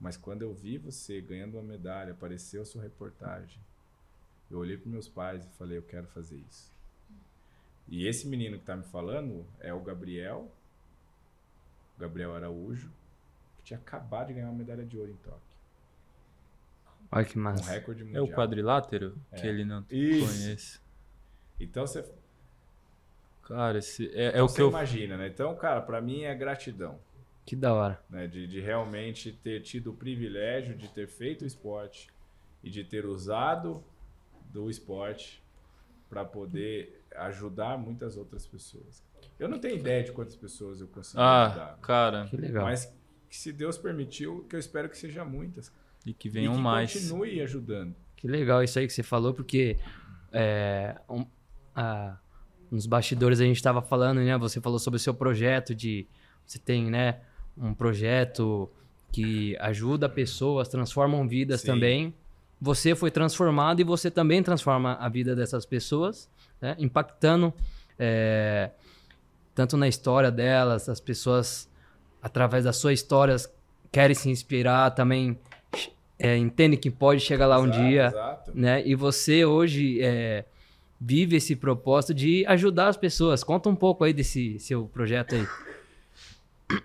S3: Mas quando eu vi você ganhando uma medalha, apareceu a sua reportagem. Eu olhei para meus pais e falei, eu quero fazer isso. E esse menino que tá me falando é o Gabriel, Gabriel Araújo, que tinha acabado de ganhar uma medalha de ouro em Tóquio.
S2: olha que
S3: Um
S2: massa.
S3: recorde
S1: É
S3: mundial.
S1: o quadrilátero que
S3: É.
S1: ele não
S3: Isso.
S1: conhece.
S3: Então você,
S1: Cara, esse, é, é
S3: então
S1: o
S3: você
S1: que eu.
S3: imagina, né? Então, cara, para mim é gratidão,
S2: Que da hora.
S3: né? De, de realmente ter tido o privilégio de ter feito o esporte e de ter usado do esporte para poder ajudar muitas outras pessoas. Eu não tenho ideia de quantas pessoas eu consegui
S1: Ah,
S3: ajudar.
S1: cara.
S2: Que legal.
S3: Mas que se Deus permitiu, que eu espero que seja muitas.
S1: E que
S3: e
S1: venham
S3: que
S1: mais.
S3: continue ajudando.
S2: Que legal isso aí que você falou, porque é, um- a- nos bastidores a gente estava falando, né? Você falou sobre o seu projeto de você tem, né? Um projeto que ajuda pessoas, transformam vidas
S3: Sim.
S2: também. Você foi transformado e você também transforma a vida dessas pessoas, né? Impactando é, tanto na história delas, as pessoas através das suas histórias querem se inspirar também. É, entendem que pode chegar lá um
S3: Exato,
S2: dia
S3: Exato.
S2: né? E você hoje é, vive esse propósito de ajudar as pessoas. Conta um pouco aí desse seu projeto aí.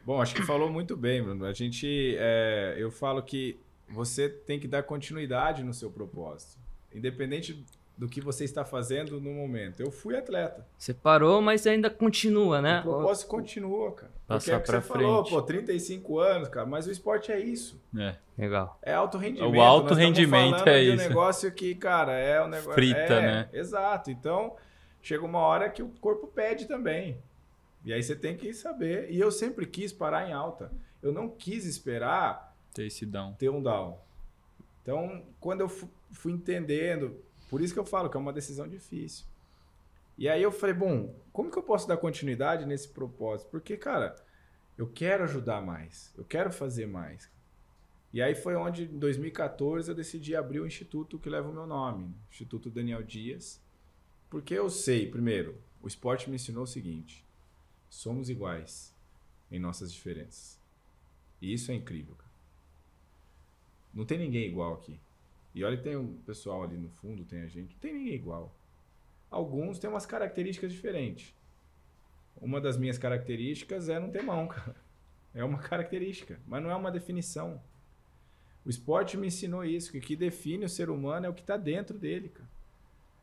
S3: Bom, acho que falou muito bem, Bruno. A gente, é, eu falo que você tem que dar continuidade no seu propósito, independente do que você está fazendo no momento. Eu fui atleta.
S2: Você parou, mas ainda continua, né?
S3: O propósito continua, cara. Porque
S1: Passar
S3: é o que
S1: pra
S3: você falou,
S1: frente.
S3: pô, 35 anos, cara, mas o esporte é isso.
S1: É.
S2: Legal.
S3: É alto rendimento.
S1: O alto rendimento é
S3: de um
S1: isso.
S3: negócio que, cara, é um negócio.
S1: Frita,
S3: é,
S1: né?
S3: Exato. Então, chega uma hora que o corpo pede também. E aí você tem que saber. E eu sempre quis parar em alta. Eu não quis esperar
S1: Ter esse down.
S3: ter um down. Então, quando eu fu- fui entendendo, por isso que eu falo que é uma decisão difícil. E aí eu falei, bom, como que eu posso dar continuidade nesse propósito? Porque, cara, eu quero ajudar mais, eu quero fazer mais. E aí foi onde, em 2014, eu decidi abrir o instituto que leva o meu nome, Instituto Daniel Dias, porque eu sei, primeiro, O esporte me ensinou o seguinte: somos iguais em nossas diferenças. E isso é incrível. Não tem ninguém igual aqui. E olha que tem um pessoal ali no fundo, tem a gente. Não tem ninguém igual. Alguns têm umas características diferentes. Uma das minhas características é não ter mão, cara. É uma característica, mas não é uma definição. O esporte me ensinou isso, que o que define o ser humano é o que está dentro dele, cara.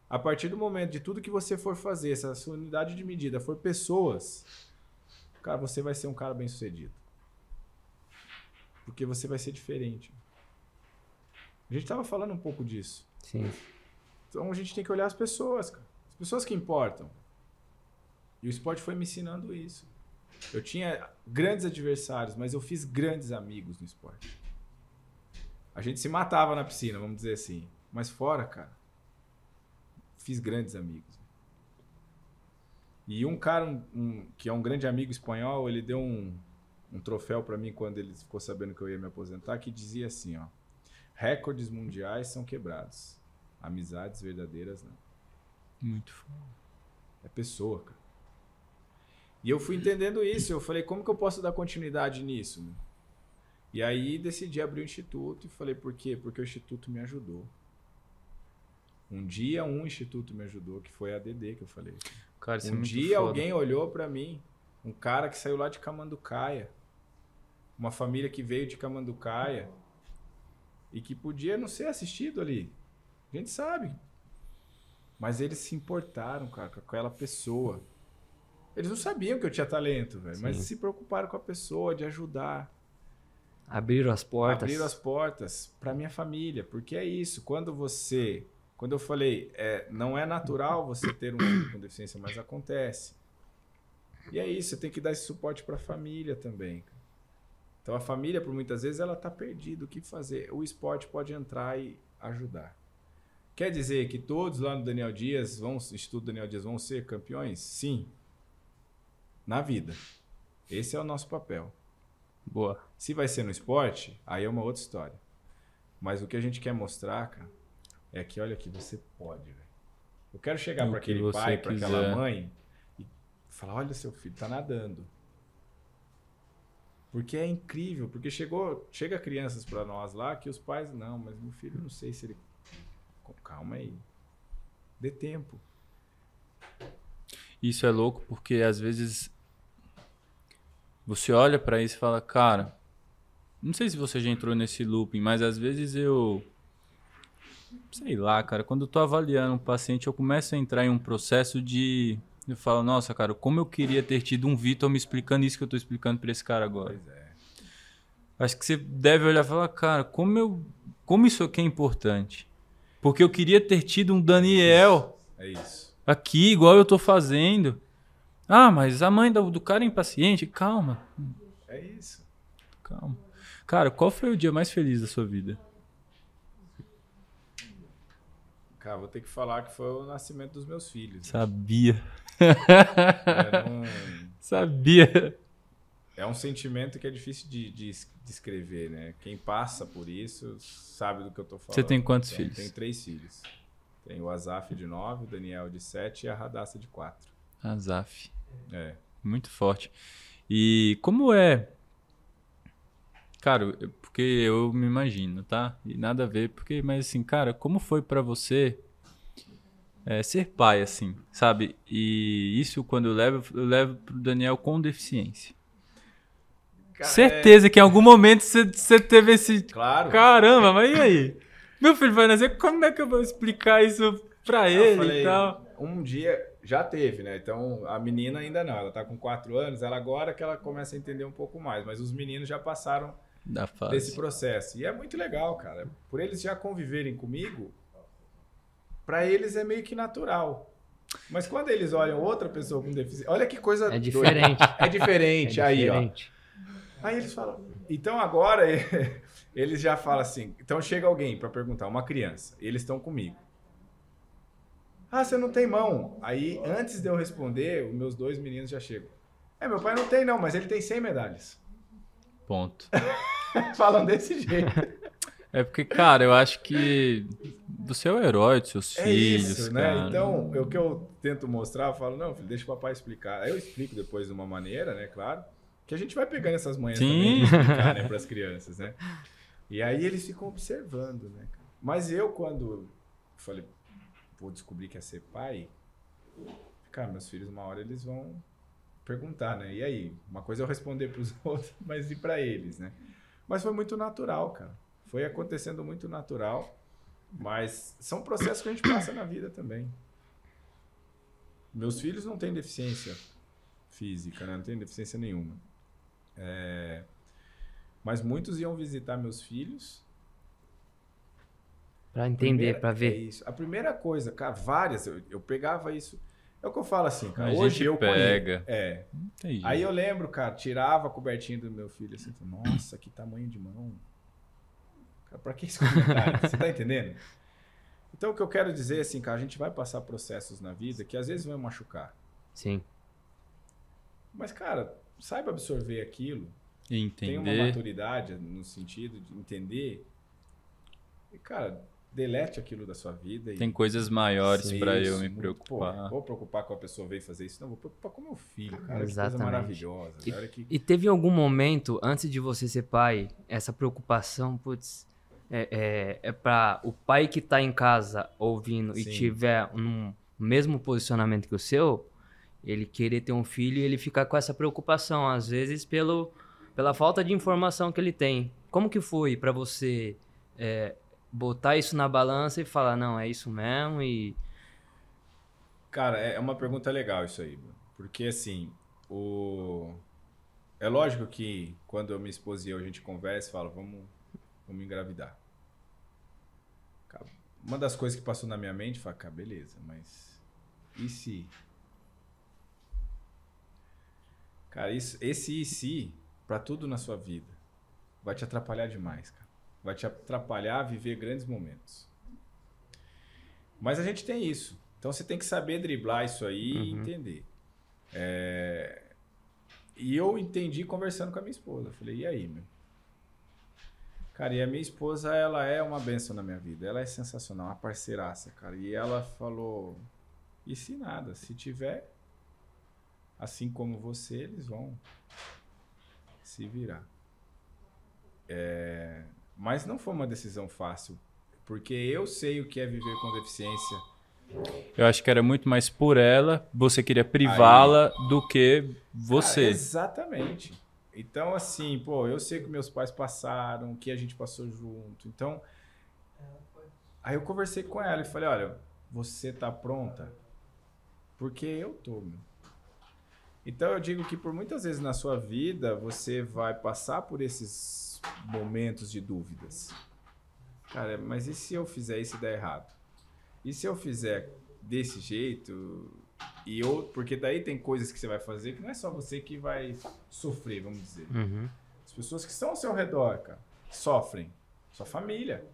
S3: A partir do momento de tudo que você for fazer, se a sua unidade de medida for pessoas, cara, você vai ser um cara bem sucedido. Porque você vai ser diferente. A gente estava falando um pouco disso.
S2: Sim.
S3: Então a gente tem que olhar as pessoas, cara. As pessoas que importam. E o esporte foi me ensinando isso. Eu tinha grandes adversários, mas eu fiz grandes amigos no esporte. A gente se matava na piscina, vamos dizer assim. Mas fora, cara, fiz grandes amigos. E um cara um, um, que é um grande amigo espanhol, ele deu um, um troféu para mim quando ele ficou sabendo que eu ia me aposentar, que dizia assim, ó: recordes mundiais são quebrados, amizades verdadeiras não.
S1: Muito foda.
S3: É pessoa, cara. E eu fui entendendo isso. Eu falei, como que eu posso dar continuidade nisso? Né? E aí decidi abrir o instituto e falei, por quê? Porque o instituto me ajudou. Um dia um instituto me ajudou, que foi a ADD que eu falei.
S1: Cara,
S3: um é dia foda. alguém olhou para mim, um cara que saiu lá de Camanducaia, uma família que veio de Camanducaia e que podia não ser assistido ali. A gente sabe. Mas eles se importaram, cara, com aquela pessoa. Eles não sabiam que eu tinha talento, velho, mas se preocuparam com a pessoa, de ajudar.
S2: Abriram as portas.
S3: Abriram as portas para minha família, porque é isso. Quando você, quando eu falei, é, não é natural você ter um filho com deficiência, mas acontece. E é isso. Você tem que dar esse suporte para a família também. Então a família, por muitas vezes, ela tá perdida. O que fazer? O esporte pode entrar e ajudar. Quer dizer que todos lá no Daniel Dias vão, Instituto Daniel Dias, vão ser campeões? Sim, na vida. Esse é o nosso papel.
S1: Boa.
S3: Se vai ser no esporte, aí é uma outra história. Mas o que a gente quer mostrar, cara, é que olha que você pode, velho. Eu quero chegar para aquele pai, para aquela mãe e falar: olha, seu filho tá nadando. Porque é incrível, porque chegou, chega crianças para nós lá que os pais não, mas meu filho não sei se ele calma aí. Dê tempo.
S1: Isso é louco porque às vezes você olha para isso e fala, cara, não sei se você já entrou nesse looping, mas às vezes eu sei lá, cara, quando eu tô avaliando um paciente, eu começo a entrar em um processo de eu falo, nossa, cara, como eu queria ter tido um Vitor me explicando isso que eu tô explicando para esse cara agora.
S3: Pois é.
S1: Acho que você deve olhar e falar, cara, como eu como isso aqui é importante. Porque eu queria ter tido um Daniel.
S3: É isso.
S1: Aqui, igual eu tô fazendo. Ah, mas a mãe do, do cara é impaciente. Calma.
S3: É isso.
S1: Calma. Cara, qual foi o dia mais feliz da sua vida?
S3: Cara, vou ter que falar que foi o nascimento dos meus filhos.
S1: Sabia.
S3: Um...
S1: Sabia.
S3: É um sentimento que é difícil de, de descrever, né? Quem passa por isso sabe do que eu tô falando.
S1: Você tem quantos então, filhos?
S3: Tenho três filhos. Tenho o Azaf de nove, o Daniel de sete e a Radassa de quatro.
S1: Azaf.
S3: É.
S1: Muito forte. E como é. Cara, porque eu me imagino, tá? E nada a ver, porque, mas assim, cara, como foi para você é, ser pai, assim, sabe? E isso quando eu levo, eu levo pro Daniel com deficiência. Cara, Certeza é... que em algum momento você teve esse.
S3: Claro.
S1: Caramba, mas e aí? Meu filho vai nascer, como é que eu vou explicar isso pra ele falei, e tal?
S3: Um dia, já teve, né? Então a menina ainda não, ela tá com 4 anos, ela agora que ela começa a entender um pouco mais, mas os meninos já passaram desse processo. E é muito legal, cara. Por eles já conviverem comigo, para eles é meio que natural. Mas quando eles olham outra pessoa com deficiência, olha que coisa
S2: é diferente.
S3: É diferente
S2: é
S3: aí, diferente. ó. Aí eles falam, então agora eles já falam assim, então chega alguém para perguntar, uma criança, eles estão comigo. Ah, você não tem mão. Aí, antes de eu responder, os meus dois meninos já chegam. É, meu pai não tem não, mas ele tem 100 medalhas.
S1: Ponto.
S3: Falam desse jeito.
S1: É porque, cara, eu acho que você é o herói dos seus
S3: É
S1: filhos,
S3: isso,
S1: cara.
S3: né? Então, o que eu tento mostrar, eu falo, não, filho, deixa o papai explicar. Aí eu explico depois de uma maneira, né, claro, que a gente vai pegando essas manhãs
S1: Sim.
S3: também explicar, né, pras crianças, né? E aí eles ficam observando, né, cara? Mas eu, quando falei, vou descobrir que é ser pai, cara, meus filhos, uma hora eles vão perguntar, né? E aí? Uma coisa é eu responder pros outros, mas e pra eles, né? Mas foi muito natural, cara. Foi acontecendo muito natural. Mas são processos que a gente passa na vida também. Meus filhos não têm deficiência física, né? Não têm deficiência nenhuma. É, Mas muitos iam visitar meus filhos.
S2: Pra entender,
S3: Primeira-
S2: pra
S3: É
S2: ver.
S3: isso. A primeira coisa, cara, várias, eu, eu pegava isso. É o que eu falo assim, cara.
S1: A
S3: Hoje eu
S1: pega.
S3: conheço. É.
S1: Tem jeito.
S3: Aí eu lembro, cara, tirava a cobertinha do meu filho assim, nossa, que tamanho de mão. Cara, pra que esse comentário? Você tá entendendo? Então o que eu quero dizer é assim, cara, a gente vai passar processos na vida que às vezes vão machucar.
S2: Sim.
S3: Mas, cara, saiba absorver aquilo.
S1: E
S3: Tenha uma
S1: entender.
S3: maturidade no sentido de entender. E, cara, delete aquilo da sua vida. E...
S1: Tem coisas maiores pra eu me preocupar.
S3: Pô, vou preocupar com a pessoa veio fazer isso. Não, vou preocupar com meu filho, cara. Que
S2: Exatamente.
S3: coisa maravilhosa. Olha que...
S2: E teve algum momento, antes de você ser pai, essa preocupação, putz, é, é, é para o pai que tá em casa ouvindo e
S3: Sim.
S2: tiver um mesmo posicionamento que o seu, ele querer ter um filho e ele ficar com essa preocupação, às vezes pelo, pela falta de informação que ele tem. Como que foi para você é, botar isso na balança e falar, não, é isso mesmo e...
S3: Cara, é uma pergunta legal isso aí, porque assim, o... é lógico que quando eu me esposa e eu, a gente conversa e fala, vamos, vamos engravidar. Uma das coisas que passou na minha mente, foi, cara, beleza, mas e se? Cara, isso, esse e se, pra tudo na sua vida, vai te atrapalhar demais, cara. Vai te atrapalhar a viver grandes momentos. Mas a gente tem isso. Então você tem que saber driblar isso aí e
S2: Uhum.
S3: entender. É, E eu entendi conversando com a minha esposa. Eu falei, e aí, meu? Cara, e a minha esposa, ela é uma benção na minha vida. Ela é sensacional, uma parceiraça, cara. E ela falou, e se nada, se tiver, assim como você, eles vão se virar. É, Mas não foi uma decisão fácil, porque eu sei o que é viver com deficiência.
S1: Eu acho que era muito mais por ela, você queria privá-la do que você.
S3: exatamente. Então, assim, pô, eu sei que meus pais passaram, que a gente passou junto. Então, aí eu conversei com ela e falei, olha, você tá pronta? Porque eu tô, meu. Então, eu digo que por muitas vezes na sua vida, você vai passar por esses momentos de dúvidas. Cara, mas e se eu fizer isso e der errado? E se eu fizer desse jeito e eu, porque daí tem coisas que você vai fazer que não é só você que vai sofrer, vamos dizer.
S2: Uhum.
S3: As pessoas que estão ao seu redor, cara, sofrem. Sua família.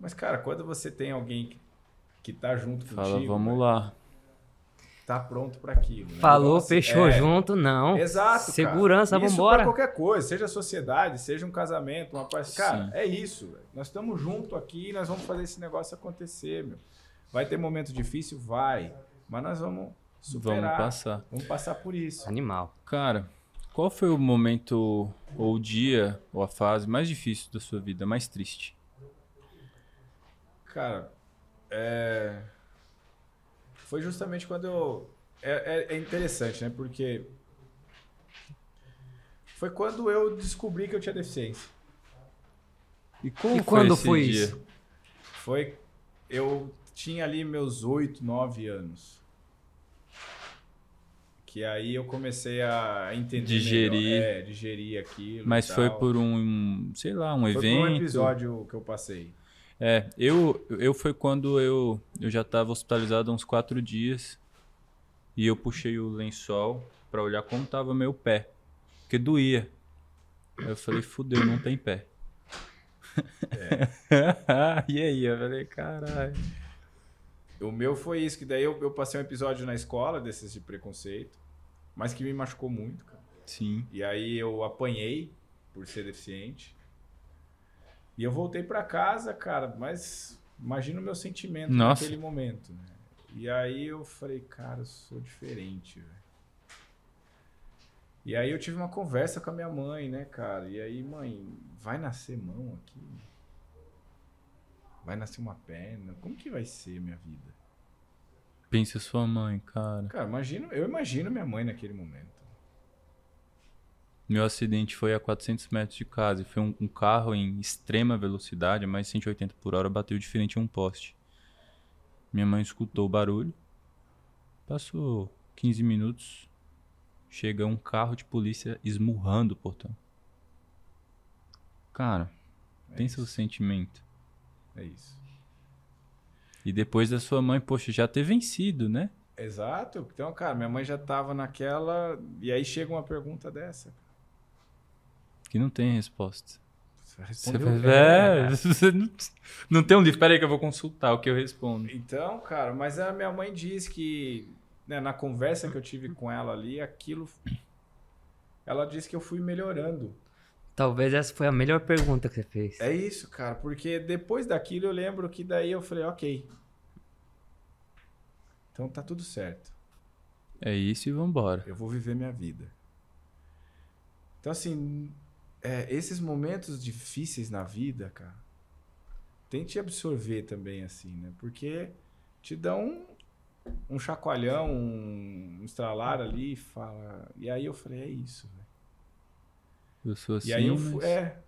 S3: Mas, cara, quando você tem alguém que, que tá junto
S1: Fala,
S3: contigo,
S1: vamos
S3: velho,
S1: lá.
S3: Tá pronto para aquilo. né?
S2: Falou,
S3: Então, assim,
S2: fechou
S3: é,
S2: junto, não.
S3: Exato.
S2: Segurança,
S3: isso
S2: vambora.
S3: pra qualquer coisa, seja sociedade, seja um casamento, uma parceria. Cara,
S1: Sim.
S3: é isso. velho. Nós estamos junto aqui e nós vamos fazer esse negócio acontecer, meu. Vai ter momento difícil? Vai. Mas nós vamos superar.
S1: Vamos passar.
S3: Vamos passar por isso.
S2: Animal.
S1: Cara, qual foi o momento, ou o dia, ou a fase mais difícil da sua vida, mais triste?
S3: Cara, é... foi justamente quando eu. É, é- é interessante, né? Porque foi quando eu descobri que eu tinha deficiência.
S1: E como
S2: E quando
S1: esse
S2: foi
S1: dia?
S2: isso?
S3: Foi. Eu tinha ali meus 8, 9 anos. Que aí eu comecei a entender.
S1: Digerir.
S3: melhor. É, digerir aquilo.
S1: Mas
S3: e
S1: foi por um, sei lá, um
S3: Foi por
S1: evento?
S3: um episódio que eu passei.
S1: É, eu, eu foi quando eu, eu já estava hospitalizado há uns quatro dias e eu puxei o lençol para olhar como tava meu pé, porque doía. Aí eu falei, fudeu, não tem pé. e aí, eu falei, caralho.
S3: O meu foi isso, que daí eu, eu passei um episódio na escola desses de preconceito, mas que me machucou muito, cara.
S1: Sim.
S3: E aí eu apanhei por ser deficiente. E eu voltei para casa, cara, mas imagina o meu sentimento
S1: Nossa.
S3: naquele momento, né? E aí eu falei, cara, eu sou diferente, velho. E aí eu tive uma conversa com a minha mãe, né, cara? E aí, mãe, vai nascer mão aqui? Vai nascer uma perna? Como que vai ser minha vida?
S1: Pensa sua mãe, cara.
S3: Cara, imagino, eu imagino minha mãe naquele momento.
S1: Meu acidente foi a 400 metros de casa e foi um, um carro em extrema velocidade, a mais de 180 por hora, bateu de frente a um poste. Minha mãe escutou o barulho. Passou 15 minutos. Chega um carro de polícia esmurrando o portão. Cara,
S3: É
S1: pensa o
S3: isso,
S1: sentimento.
S3: É isso.
S1: E depois da sua mãe, poxa, já ter vencido, né?
S3: Exato. Então, cara, minha mãe já tava naquela. E aí chega uma pergunta dessa.
S1: Que não tem resposta.
S3: Você
S1: é,
S3: né?
S1: você não, não tem um livro. Pera aí que eu vou consultar o que eu respondo.
S3: Então, cara, mas a minha mãe diz que né, na conversa que eu tive com ela ali, aquilo. Ela disse que eu fui melhorando.
S2: Talvez essa foi a melhor pergunta que você fez.
S3: É isso, cara, porque depois daquilo eu lembro que daí eu falei, ok. Então tá tudo certo.
S1: É isso e vambora.
S3: Eu vou viver minha vida. Então, assim, é, esses momentos difíceis na vida, cara, tente absorver também, assim, né? Porque te dão um, um chacoalhão, um estralar ali e fala. E aí eu falei, é isso, velho.
S1: Eu sou assim,
S3: e aí eu
S1: mas
S3: fui, é,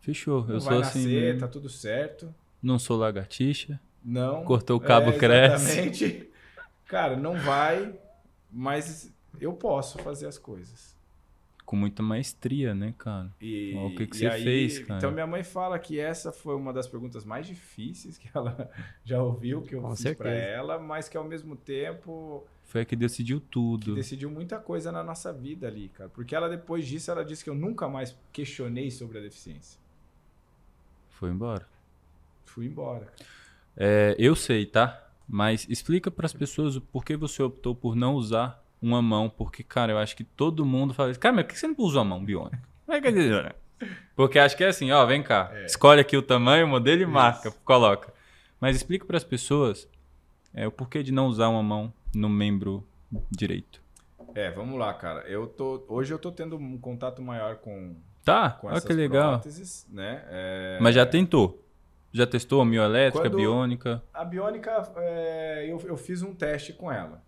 S1: fechou.
S3: não
S1: Eu sou assim
S3: nascer,
S1: mesmo.
S3: tá tudo certo.
S1: Não sou lagartixa.
S3: Não.
S1: Cortou o cabo,
S3: é,
S1: cresce.
S3: Exatamente. Cara, não vai, mas eu posso fazer as coisas.
S1: Com muita maestria, né, cara?
S3: E,
S1: o que que
S3: e
S1: você
S3: aí,
S1: fez, cara?
S3: Então minha mãe fala que essa foi uma das perguntas mais difíceis que ela já ouviu que eu
S2: Com
S3: fiz para ela, mas que ao mesmo tempo
S1: Foi a que decidiu
S3: que
S1: tudo.
S3: decidiu muita coisa na nossa vida ali, cara. Porque ela depois disso ela disse que eu nunca mais questionei sobre a deficiência.
S1: Foi embora.
S3: Fui embora. cara.
S1: É, eu sei, tá? Mas explica pras pessoas o porquê você optou por não usar uma mão. Porque, cara, eu acho que todo mundo fala cara, mas por que você não usa a mão biônica? É é? Porque acho que é assim, ó, vem cá.
S3: É.
S1: Escolhe aqui o tamanho, o modelo e
S3: Isso.
S1: marca, coloca. Mas explica pras pessoas é, o porquê de não usar uma mão no membro direito.
S3: É, vamos lá, cara. Eu tô hoje eu tô tendo um contato maior com
S1: Tá?
S3: com
S1: Olha que legal.
S3: né? É,
S1: Mas já tentou? Já testou a mioelétrica,
S3: Quando-
S1: biônica?
S3: A biônica, é, eu, eu fiz um teste com ela.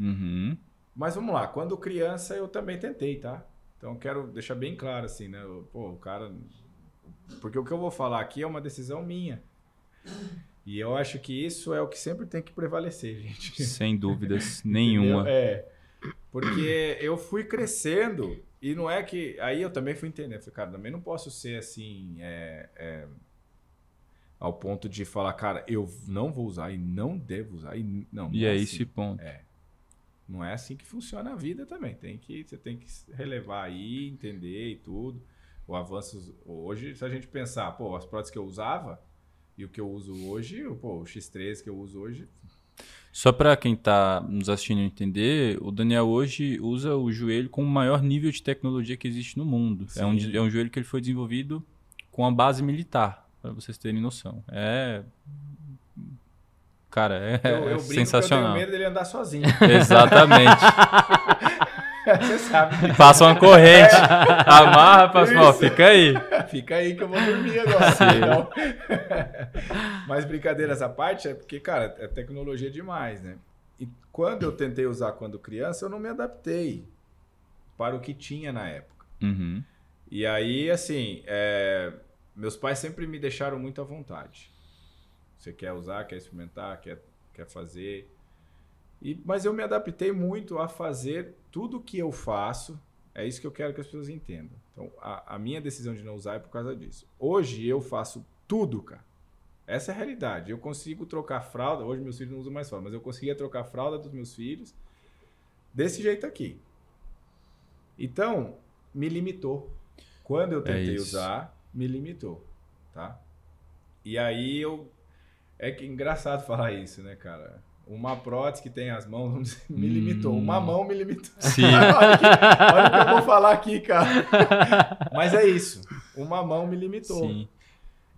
S1: Uhum.
S3: Mas vamos lá, quando criança eu também tentei, tá? Então eu quero deixar bem claro assim, né? Pô, o cara. Porque o que eu vou falar aqui é uma decisão minha. E eu acho que isso é o que sempre tem que prevalecer, gente.
S1: Sem dúvidas nenhuma.
S3: É. Porque eu fui crescendo e não é que. Aí eu também fui entendendo. Falei, cara, também não posso ser assim. é, é, ao ponto de falar, cara, eu não vou usar e não devo usar. E, não,
S1: E
S3: não
S1: é
S3: assim.
S1: esse ponto.
S3: É. Não é assim que funciona a vida também. Tem que, você tem que relevar aí, entender e tudo. O avanço. Hoje, se a gente pensar, pô, as próteses que eu usava e o que eu uso hoje, pô, o X13 que eu uso hoje.
S1: Só para quem tá nos assistindo entender, o Daniel hoje usa o joelho com o maior nível de tecnologia que existe no mundo. É um, é um joelho que ele foi desenvolvido com a base militar, para vocês terem noção. É. Cara, é,
S3: Eu, eu
S1: é sensacional.
S3: eu tenho medo dele andar sozinho.
S1: Exatamente.
S3: Você sabe.
S1: Passa uma corrente, amarra, passa, ó, fica aí.
S3: Fica aí que eu vou dormir agora. Então... Mas brincadeiras à parte, é porque, cara, é tecnologia demais, né? E quando eu tentei usar quando criança, eu não me adaptei para o que tinha na época.
S1: Uhum.
S3: E aí, assim, é, meus pais sempre me deixaram muito à vontade. Você quer usar, quer experimentar, quer, quer fazer. E, mas eu me adaptei muito a fazer tudo que eu faço. É isso que eu quero que as pessoas entendam. Então, a, a minha decisão de não usar é por causa disso. Hoje eu faço tudo, cara. Essa é a realidade. Eu consigo trocar fralda. Hoje meus filhos não usam mais fralda, mas eu conseguia trocar a fralda dos meus filhos desse jeito aqui. Então, me limitou. Quando eu tentei
S1: isso.
S3: usar, me limitou, tá? E aí eu é que é engraçado falar isso, né, cara? Uma prótese que tem as mãos vamos dizer, me limitou.
S1: Hum.
S3: Uma mão me limitou.
S1: Sim.
S3: olha, que, olha o que eu vou falar aqui, cara. Mas é isso. Uma mão me limitou.
S1: Sim.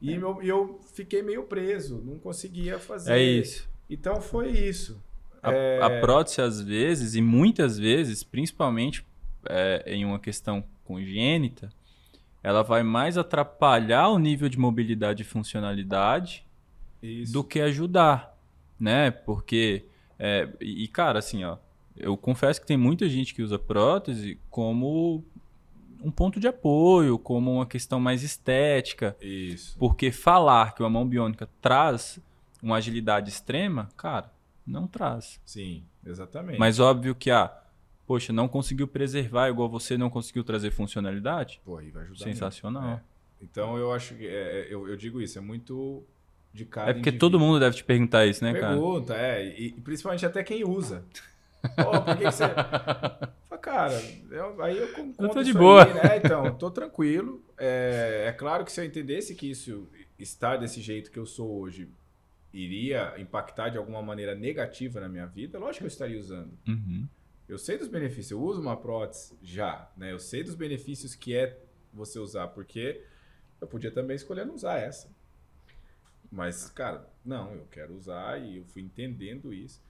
S3: E meu- e eu fiquei meio preso, não conseguia fazer.
S1: É isso.
S3: Então foi isso.
S1: A,
S3: É,
S1: a prótese, às vezes, e muitas vezes, principalmente é, em uma questão congênita, ela vai mais atrapalhar o nível de mobilidade e funcionalidade
S3: isso.
S1: do que ajudar, né? Porque, é, e cara, assim, ó, eu confesso que tem muita gente que usa prótese como um ponto de apoio, como uma questão mais estética,
S3: Isso.
S1: porque falar que uma mão biônica traz uma agilidade extrema, cara, não traz.
S3: Sim, exatamente.
S1: Mas óbvio que, ah, poxa, não conseguiu preservar igual você não conseguiu trazer funcionalidade?
S3: Pô, aí vai ajudar.
S1: Sensacional.
S3: É. Então eu acho que é, é, eu, eu digo isso, é muito de cada
S1: É porque
S3: indivíduo.
S1: todo mundo deve te perguntar isso, né, cara?
S3: Pergunta, é, e, e principalmente até quem usa. Pô, por que, que você. Fala, cara, eu- aí eu con- conto
S1: tô de boa.
S3: aí, né? Então, tô tranquilo. É, é claro que se eu entendesse que isso estar desse jeito que eu sou hoje iria impactar de alguma maneira negativa na minha vida, lógico que eu estaria usando.
S1: Uhum.
S3: Eu sei dos benefícios, eu uso uma prótese já, né? Eu sei dos benefícios que é você usar, porque eu podia também escolher não usar essa. Mas, cara, não, eu quero usar e eu fui entendendo isso.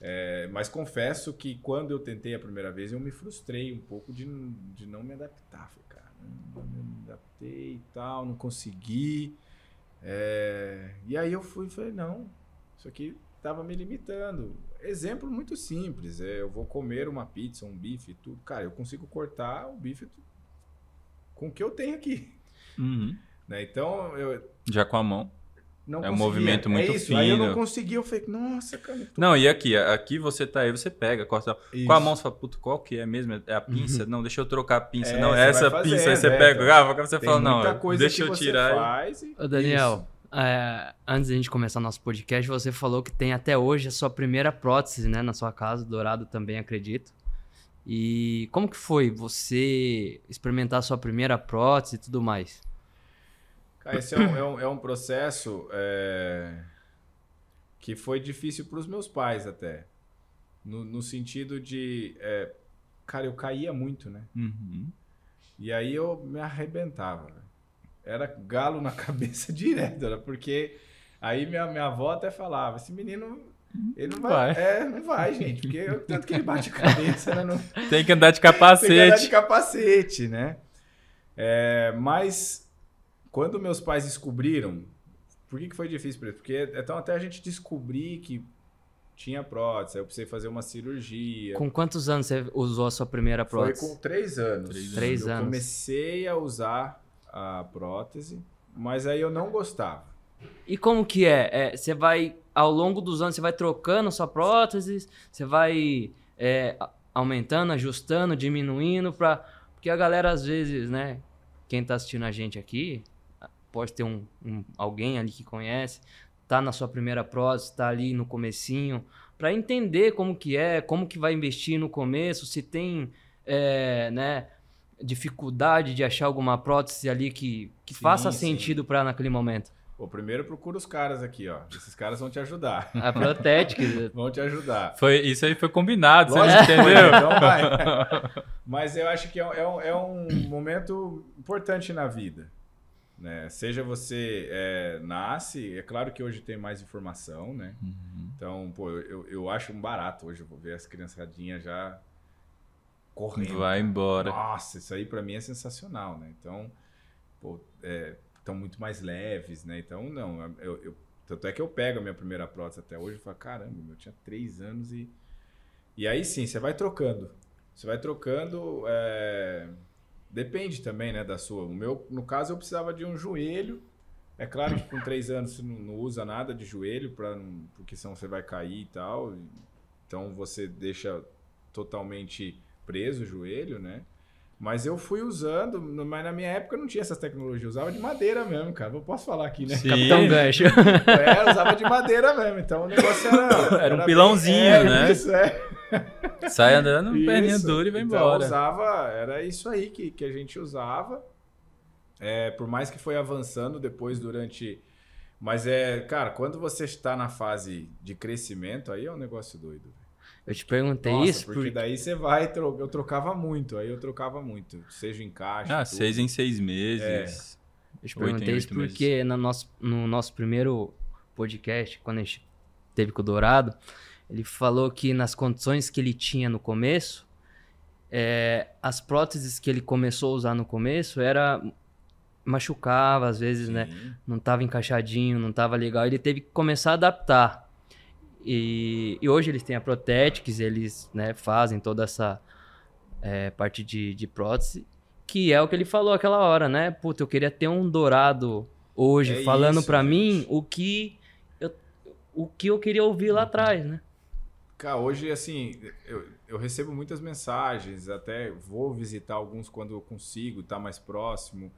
S3: É, mas confesso que quando eu tentei a primeira vez, eu me frustrei um pouco de, de não me adaptar. Falei, cara, não me adaptei e tal, não consegui. É, e aí eu fui e falei, não, isso aqui estava me limitando. Exemplo muito simples, é, eu vou comer uma pizza, um bife, tudo. Cara, eu consigo cortar o bife com o que eu tenho aqui.
S1: Uhum.
S3: Né? Então, eu
S1: Já com a mão.
S3: Não
S1: É um
S3: conseguia.
S1: movimento muito
S3: é isso. Aí eu
S1: fino.
S3: não consegui, eu falei, nossa, cara.
S1: Não, e aqui? Aqui você tá aí, você pega, corta. Com a
S3: Isso. Uhum.
S1: mão você fala, puto, qual que é mesmo? É a pinça? Não, deixa eu trocar a pinça.
S3: É,
S1: não,
S3: você
S1: essa pinça. Aí você
S3: é,
S1: pega, ah, agora você
S3: Tem
S1: fala, não,
S3: muita coisa
S1: deixa eu tirar. e-
S3: e-
S2: Ô, Daniel,
S3: Isso.
S2: é, antes da gente começar nosso podcast, você falou que tem até hoje a sua primeira prótese, né, na sua casa, Dourado também, acredito. E como que foi você experimentar a sua primeira prótese e tudo mais?
S3: Cara, esse é um, é um, é um processo é, que foi difícil para os meus pais até. No, no sentido de. é, cara, eu caía muito, né?
S1: Uhum.
S3: E aí eu me arrebentava. Era galo na cabeça direto, era porque aí minha, minha avó até falava: esse menino. Ele não vai.
S1: Vai.
S3: É, não vai, gente. Porque eu- tanto que ele bate a cabeça, né? Não,
S1: Tem que andar de
S3: Tem que andar de
S1: capacete.
S3: capacete, né? É, mas quando meus pais descobriram, por que, que foi difícil para eles? Porque então até a gente descobrir que tinha prótese, aí eu precisei fazer uma cirurgia.
S2: Com quantos anos você usou a sua primeira
S3: Foi
S2: prótese?
S3: com três anos.
S1: Três
S2: Três
S3: eu
S2: anos.
S3: comecei a usar a prótese, mas aí eu não gostava.
S2: E como que é? É, Você vai, ao longo dos anos, você vai trocando sua prótese, você vai é, aumentando, ajustando, diminuindo, pra... porque a galera às vezes, né, quem tá assistindo a gente aqui, pode ter um, um- alguém ali que conhece, tá na sua primeira prótese, tá ali no comecinho, pra entender como que é, como que vai investir no começo, se tem, é, né, dificuldade de achar alguma prótese ali que, que
S3: Sim,
S2: faça
S3: sim.
S2: sentido pra naquele momento.
S3: Pô, primeiro procura os caras aqui, ó. Esses caras vão te ajudar.
S2: A Protética.
S3: Vão te ajudar.
S1: Foi, isso aí foi combinado, você
S3: Lógico que foi,
S1: entendeu?
S3: então vai. Mas eu acho que é, um- é um, é um momento importante na vida. Né? Seja você é, nasce, é claro que hoje tem mais informação, né?
S1: Uhum.
S3: Então, pô, eu, eu acho um barato hoje. Eu vou ver as criançadinhas já correndo.
S1: Vai embora.
S3: Nossa, isso aí pra mim é sensacional, né? Então, pô, estão muito mais leves, né? Então, não, eu, eu- tanto é que eu pego a minha primeira prótese até hoje e falo, caramba, eu tinha três anos e... E aí sim, você vai trocando. Você vai trocando, é, depende também, né, da sua. O meu, no caso, eu precisava de um joelho. É claro que com três anos você não, não usa nada de joelho, pra, não- porque senão você vai cair e tal. Então você deixa totalmente preso o joelho, né? Mas eu fui usando, mas na minha época não tinha essas tecnologias, eu usava de madeira mesmo, cara. Eu posso falar aqui, né?
S1: Sim.
S2: Capitão Gancho.
S3: É, eu usava de madeira mesmo, então o negócio era.
S1: Era um
S3: bem-
S1: pilãozinho,
S3: é,
S1: né?
S3: Isso, é.
S1: Sai andando, perninha
S3: Isso.
S1: dura e vai
S3: então,
S1: embora.
S3: Usava, era isso aí que, que a gente usava. É, por mais que foi avançando depois durante. Mas é, cara, quando você está na fase de crescimento, aí é um negócio doido.
S2: Eu te perguntei
S3: Nossa,
S2: isso
S3: porque
S2: porque
S3: daí você vai, tro- eu trocava muito, aí eu trocava muito, seja encaixe.
S1: Ah,
S3: tudo.
S1: seis em seis meses.
S2: Eu te
S1: Oito em
S2: perguntei isso
S1: oito meses.
S2: porque no nosso, no nosso primeiro podcast, quando a gente teve com o Dourado, ele falou que nas condições que ele tinha no começo, é, as próteses que ele começou a usar no começo era machucava às vezes, né?
S3: Sim.
S2: não estava encaixadinho, não estava legal. Ele teve que começar a adaptar. E, e hoje eles têm a Protetics, eles né, fazem toda essa é, parte de, de prótese, que é o que ele falou aquela hora, né? Puta, eu queria ter um dourado hoje
S3: É
S2: falando
S3: gente.
S2: mim o que eu, o que eu queria ouvir lá atrás, né?
S3: Cara, hoje, assim, eu, eu recebo muitas mensagens, até vou visitar alguns quando eu consigo, estar mais próximo.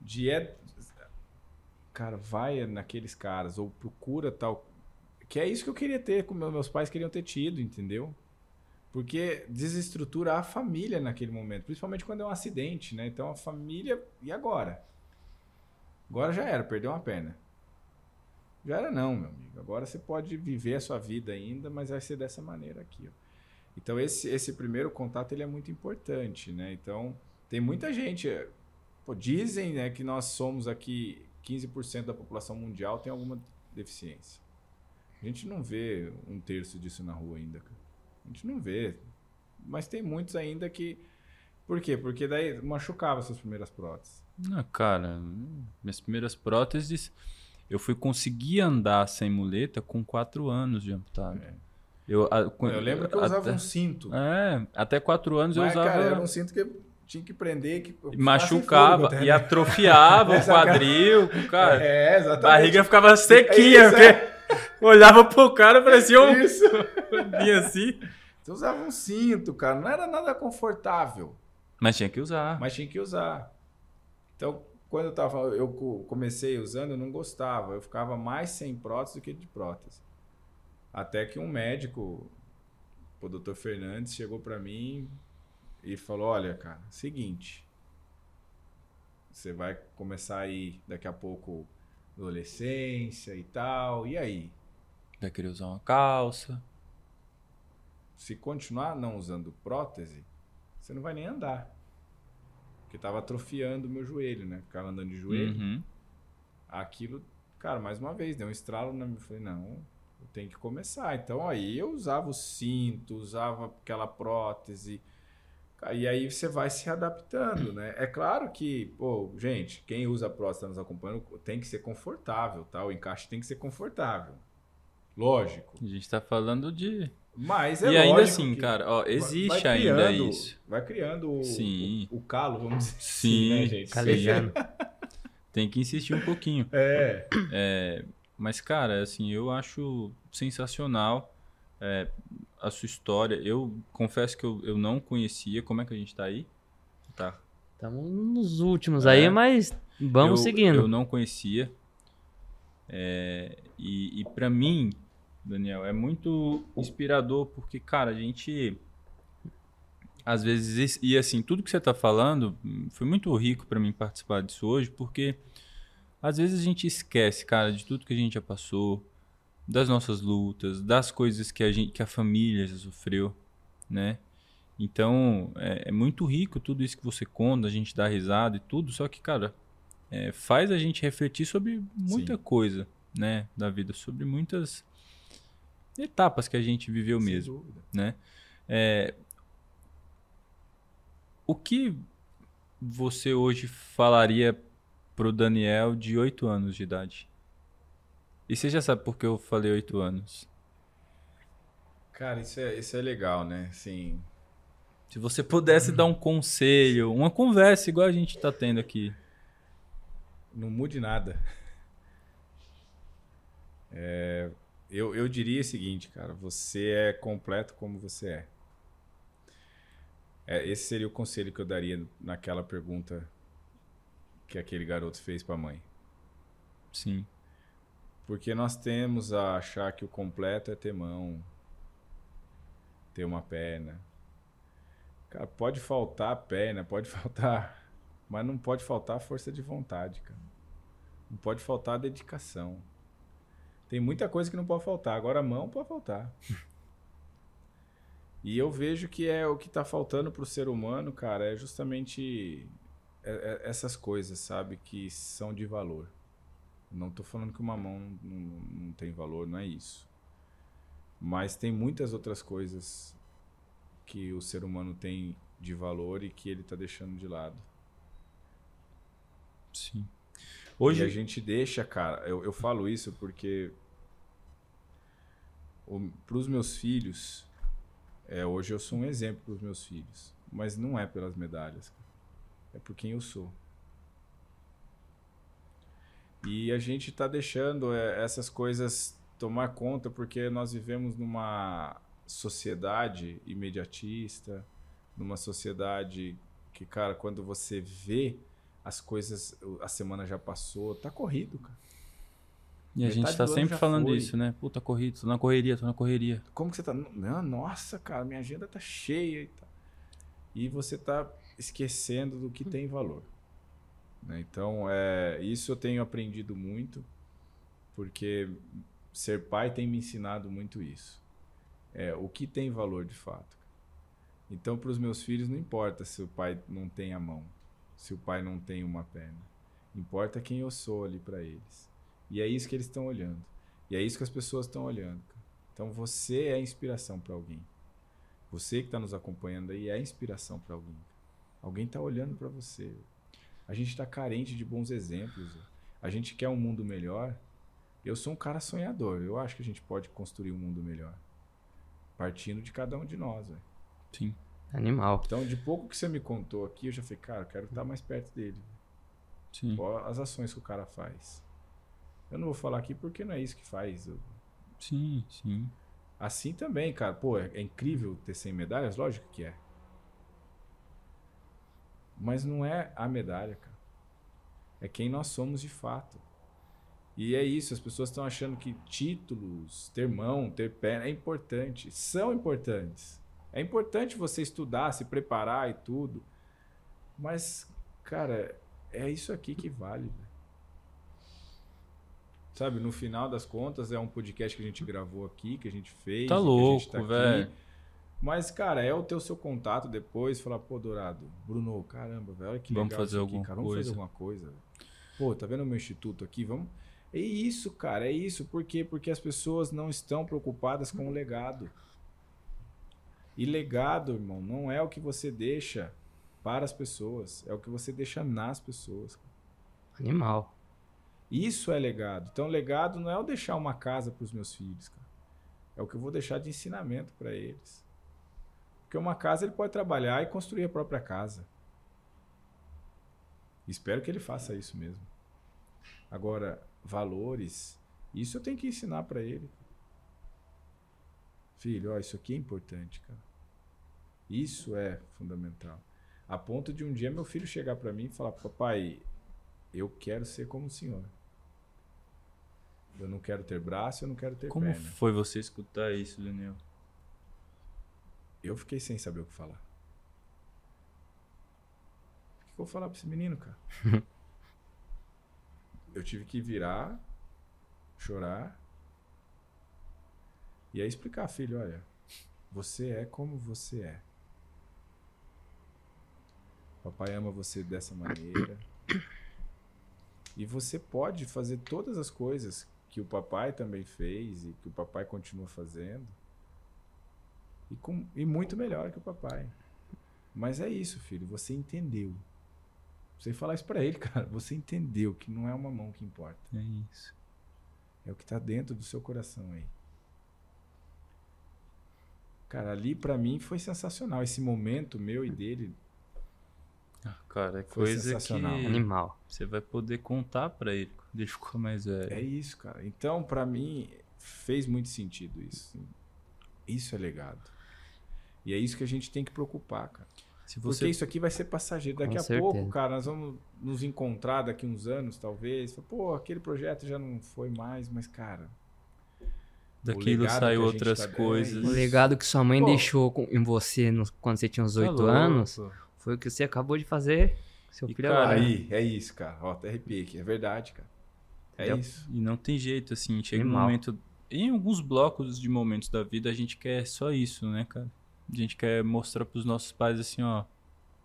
S3: De é. Cara, vai naqueles caras, ou procura tal. Que é isso que eu queria ter, como meus pais queriam ter tido, entendeu? Porque desestrutura a família naquele momento, principalmente quando é um acidente, né? Então a família. E agora? Agora já era, perdeu uma perna. Já era não, meu amigo. Agora você pode viver a sua vida ainda, mas vai ser dessa maneira aqui. Ó. Então esse, esse primeiro contato ele é muito importante, né? Então tem muita gente. eh, pô, dizem né, que nós somos aqui 15% da população mundial tem alguma deficiência. A gente não vê um terço disso na rua ainda. A gente não vê. Mas tem muitos ainda que. Por quê? Porque daí machucava suas primeiras próteses.
S1: Não, cara, minhas primeiras próteses, eu fui conseguir andar sem muleta com 4 anos de amputado.
S3: É.
S1: Eu, a-
S3: Eu lembro que eu usava
S1: até,
S3: um cinto.
S1: É, até 4 anos eu
S3: Mas,
S1: usava.
S3: cara, era um cinto que eu tinha que prender. Que eu
S1: e machucava
S3: fôlego
S1: e
S3: né?
S1: atrofiava o quadril, cara.
S3: É,
S1: A
S3: exatamente.
S1: barriga ficava sequinha,
S3: é.
S1: olhava pro cara parecia um
S3: Isso.
S1: vinha assim.
S3: Você usava um cinto, cara. Não era nada confortável,
S1: Mas tinha que usar.
S3: mas tinha que usar. Então, quando eu tava, eu co- comecei usando, eu não gostava. Eu ficava mais sem prótese do que de prótese. Até que um médico, o Dr. Fernandes, chegou pra mim e falou: "Olha, cara, seguinte, você vai começar aí daqui a pouco adolescência e tal. E aí,
S1: Vai querer usar uma calça.
S3: se continuar não usando prótese, você não vai nem andar. Porque tava atrofiando o meu joelho, né? Ficava andando de joelho.
S1: Uhum.
S3: Aquilo, cara, mais uma vez, deu um estralo na minha. Eu falei, não, eu tenho que começar. Então aí eu usava o cinto, usava aquela prótese. E aí você vai se adaptando, né? É claro que, pô, gente, quem usa prótese tá nos acompanhando tem que ser confortável, tá? O encaixe tem que ser confortável. Lógico.
S1: A gente tá falando de.
S3: Mas é
S1: e ainda assim,
S3: que-
S1: cara, ó,
S3: Vai-
S1: existe
S3: vai
S1: ainda
S3: criando-
S1: isso.
S3: Vai criando o,
S1: Sim.
S3: o, o calo, vamos dizer
S1: Sim,
S3: assim, né, gente?
S2: Calejando.
S1: Tem que insistir um pouquinho.
S3: É.
S1: É, mas, cara, assim, eu acho sensacional é, a sua história. Eu confesso que eu, eu não conhecia. Como é que a gente tá aí? Tá.
S2: Estamos nos últimos
S1: É.
S2: aí, mas vamos
S1: eu,
S2: seguindo.
S1: Eu não conhecia. É, e e para mim, Daniel, é muito inspirador porque, cara, a gente. Às vezes, e assim, tudo que você tá falando hum, foi muito rico para mim participar disso hoje, porque às vezes a gente esquece, cara, de tudo que a gente já passou, das nossas lutas, das coisas que a, gente, que a família já sofreu, né? Então, é, é muito rico tudo isso que você conta, a gente dá risada e tudo, só que, cara, é, faz a gente refletir sobre muita
S3: Sim.
S1: coisa, né, da vida, sobre muitas etapas que a gente viveu
S3: Sem
S1: mesmo,
S3: dúvida.
S1: né? É, o que você hoje falaria pro Daniel de 8 anos de idade? E você já sabe por que eu falei 8 anos.
S3: Cara, isso é, isso é legal, né? Assim,
S1: Se você pudesse dar um conselho, uma conversa igual a gente tá tendo aqui.
S3: não mude nada. É, eu, eu diria o seguinte, cara, você é completo como você é. É, Esse seria o conselho que eu daria naquela pergunta que aquele garoto fez pra mãe.
S1: Sim.
S3: Porque nós temos a achar que o completo é ter mão, ter uma perna. Cara, pode faltar a perna, pode faltar, mas não pode faltar a força de vontade, cara. Não pode faltar a dedicação. Tem muita coisa que não pode faltar, agora a mão pode faltar. E eu vejo que é o que está faltando para o ser humano, cara, é justamente é- é- essas coisas, sabe, que são de valor. Não tô falando que uma mão não, não tem valor, não é isso. Mas tem muitas outras coisas que o ser humano tem de valor e que ele tá deixando de lado.
S1: Sim.
S3: Hoje
S1: Hoje
S3: a gente deixa, cara. Eu, eu falo isso porque para os meus filhos, é, hoje eu sou um exemplo para os meus filhos, mas não é pelas medalhas, é por quem eu sou. E a gente está deixando é, essas coisas tomar conta porque nós vivemos numa sociedade imediatista, numa sociedade que, cara, quando você vê as coisas, a semana já passou, tá corrido, cara.
S1: E a
S3: Metade
S1: gente tá sempre falando
S3: foi.
S1: isso, né? Puta, corrido, tô na correria, tô na correria.
S3: Como que você tá? Nossa, cara, minha agenda tá cheia e tal. E você tá esquecendo do que tem valor. né? Então, é, isso eu tenho aprendido muito, porque ser pai tem me ensinado muito isso. É, o que tem valor de fato. Então, para os meus filhos, não importa se o pai não tem a mão, se o pai não tem uma perna. Importa quem eu sou ali para eles. E é isso que eles estão olhando. E é isso que as pessoas estão olhando. Então você é inspiração para alguém. Você que está nos acompanhando aí é inspiração para alguém. Alguém está olhando para você. A gente está carente de bons exemplos. A gente quer um mundo melhor. Eu sou um cara sonhador. Eu acho que a gente pode construir um mundo melhor. Partindo de cada um de nós. velho.
S1: Sim.
S2: Animal.
S3: Então, de pouco que você me contou aqui, eu já falei, cara, eu quero estar mais perto dele.
S1: Sim.
S3: As ações que o cara faz. Eu não vou falar aqui porque não é isso que faz. Eu-
S1: Sim, sim.
S3: Assim também, cara. Pô, é, é incrível ter 100 medalhas? Lógico que é. Mas não é a medalha, cara. É quem nós somos de fato. E é isso, as pessoas estão achando que títulos, ter mão, ter perna é importante. São importantes. É importante você estudar, se preparar e tudo. Mas, cara, é isso aqui que vale. Sabe, no final das contas, é um podcast que a gente gravou aqui, que a gente fez.
S1: Tá louco,
S3: tá
S1: velho.
S3: Mas, cara, é o teu seu contato depois, falar, pô, Dourado, Bruno, caramba, velho, olha que
S1: Vamos
S3: legal
S1: fazer
S3: isso aqui,
S1: alguma
S3: cara, vamos fazer
S1: coisa."
S3: alguma coisa. Pô, tá vendo o meu instituto aqui? Vamos. É isso, cara, é isso. Por quê? Porque as pessoas não estão preocupadas com o legado. E legado, irmão, não é o que você deixa para as pessoas, é o que você deixa nas pessoas.
S2: Animal.
S3: Isso é legado. Então, legado não é eu deixar uma casa para os meus filhos, cara. É o que eu vou deixar de ensinamento para eles. Porque uma casa ele pode trabalhar e construir a própria casa. Espero que ele faça isso mesmo. Agora, valores, isso eu tenho que ensinar para ele. Filho, ó, isso aqui é importante, cara. Isso é fundamental. A ponto de um dia meu filho chegar para mim e falar: Papai, eu quero ser como o senhor. Eu não quero ter braço, eu não quero ter
S1: Como
S3: perna.
S1: foi você escutar isso, Daniel?
S3: Eu fiquei sem saber o que falar. O que eu vou falar pra esse menino, cara? eu tive que virar, chorar e aí explicar, filho, olha, você é como você é. Papai ama você dessa maneira. E você pode fazer todas as coisas que o papai também fez e que o papai continua fazendo. E, com, e muito melhor que o papai. Mas é isso, filho. Você entendeu. Você falar isso pra ele, cara. Você entendeu que não é uma mão que importa.
S1: É isso.
S3: É o que tá dentro do seu coração aí. Cara, ali pra mim foi sensacional. Esse momento meu e dele.
S1: Ah, cara, é
S3: Foi
S1: coisa
S3: sensacional.
S1: que
S2: Animal.
S1: você vai poder contar pra ele quando ele ficou mais velho.
S3: É isso, cara. Então, pra mim, fez muito sentido isso. Isso é legado. E é isso que a gente tem que preocupar, cara.
S1: Se
S3: Porque
S1: você
S3: isso aqui vai ser passageiro. Daqui
S2: Com
S3: a
S2: certeza.
S3: pouco, cara, nós vamos nos encontrar daqui uns anos, talvez. Pô, aquele projeto já não foi mais, mas, cara.
S1: Daquilo saiu outras
S3: tá- é
S1: coisas.
S2: O legado que sua mãe
S3: Pô.
S2: deixou com- em você no- quando você tinha uns
S1: Tá
S2: 8
S1: louco.
S2: anos foi o que você acabou de fazer. Seu
S1: E,
S2: filho
S1: cara,
S2: agora.
S3: Aí, é isso, cara. Ó, até arrepiei aqui. É verdade, cara. É
S2: Entendeu?
S3: isso.
S1: E não tem jeito, assim, chega um
S2: Animal.
S1: momento. Em alguns blocos de momentos da vida, a gente quer só isso, né, cara? A gente quer mostrar pros nossos pais assim, ó.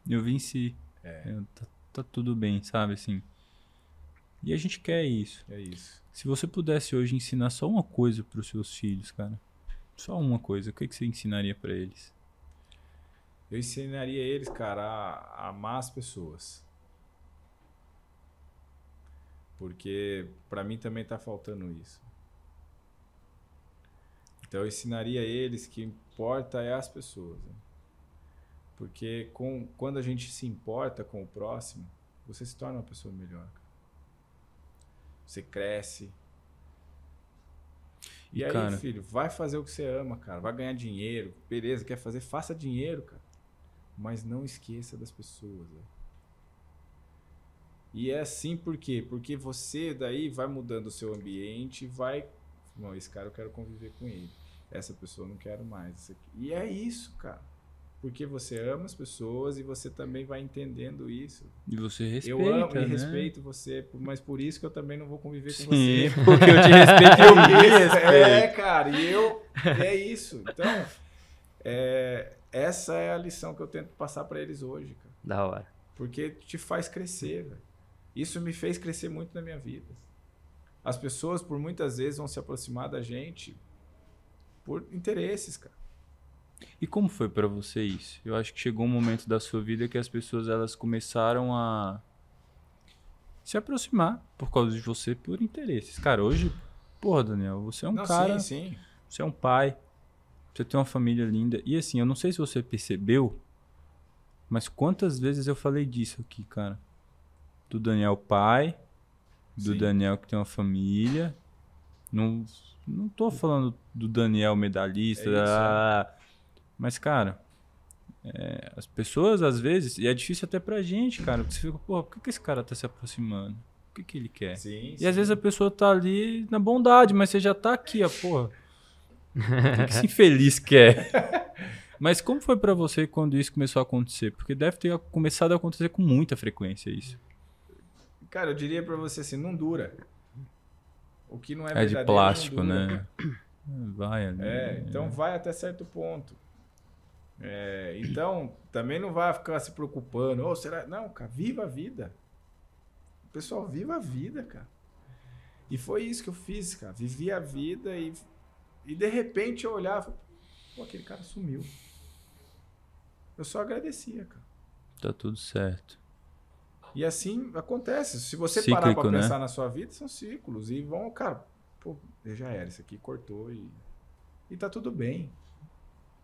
S1: Eu venci.
S3: É.
S1: Eu- tá, tá tudo bem, sabe? Assim. E a gente quer isso.
S3: É isso.
S1: Se você pudesse hoje ensinar só uma coisa para os seus filhos, cara, só uma coisa, o que, que você ensinaria para eles?
S3: Eu ensinaria eles, cara, a, a amar as pessoas. Porque para mim também tá faltando isso. Então eu ensinaria eles que importa é as pessoas. Né? Porque com, quando a gente se importa com o próximo, você se torna uma pessoa melhor. Você cresce. E, e aí, cara... filho, vai fazer o que você ama, cara. Vai ganhar dinheiro. Beleza, quer fazer? Faça dinheiro, cara. Mas não esqueça das pessoas. Né? E é assim por quê? Porque você daí vai mudando o seu ambiente, vai. Não, esse cara eu quero conviver com ele. Essa pessoa eu não quero mais. E é isso, cara. Porque você ama as pessoas e você também vai entendendo isso.
S1: E você respeita.
S3: Eu amo
S1: né?
S3: e respeito você, mas por isso que eu também não vou conviver com
S1: Sim,
S3: você.
S1: porque eu te respeito e eu me respeito.
S3: É, cara, e eu. É isso. Então, é, essa é a lição que eu tento passar para eles hoje, cara.
S2: Da hora.
S3: Porque te faz crescer, velho. Isso me fez crescer muito na minha vida. As pessoas, por muitas vezes, vão se aproximar da gente por interesses, cara.
S1: E como foi para você isso? Eu acho que chegou um momento da sua vida que as pessoas elas começaram a se aproximar por causa de você por interesses. Cara, hoje, porra, Daniel, você é um
S3: Não,
S1: cara,
S3: sim, sim.
S1: você é um pai, você tem uma família linda. E assim, eu não sei se você percebeu, mas quantas vezes eu falei disso aqui, cara? Do Daniel pai, do
S3: Sim.
S1: Daniel que tem uma família. Não, não tô falando do Daniel medalhista,
S3: É isso,
S1: ah, mas, cara, é, as pessoas às vezes, e é difícil até pra gente, cara, porque você fica, pô, por que, que esse cara tá se aproximando? O que, que ele quer?
S3: Sim,
S1: E às vezes a pessoa tá ali na bondade, mas você já tá aqui, ó, porra. O que, que esse infeliz quer? Mas como foi pra você quando isso começou a acontecer? Porque deve ter começado a acontecer com muita frequência isso.
S3: Cara, eu diria pra você assim, não dura. O que não é,
S1: É,
S3: verdadeiro
S1: de plástico, né? Vai ali.
S3: É, então vai até certo ponto. É, então, também não vai ficar se preocupando. Ou será? Não, cara, viva a vida. O pessoal, viva a vida, cara. E foi isso que eu fiz, cara. Vivi a vida e, e de repente eu olhava, pô, aquele cara sumiu. Eu só agradecia, cara.
S1: Tá tudo certo.
S3: E assim acontece. Se você
S1: Cíclico,
S3: parar pra
S1: né?
S3: pensar na sua vida, são ciclos. E vão, cara, pô, já era, isso aqui cortou e. E tá tudo bem.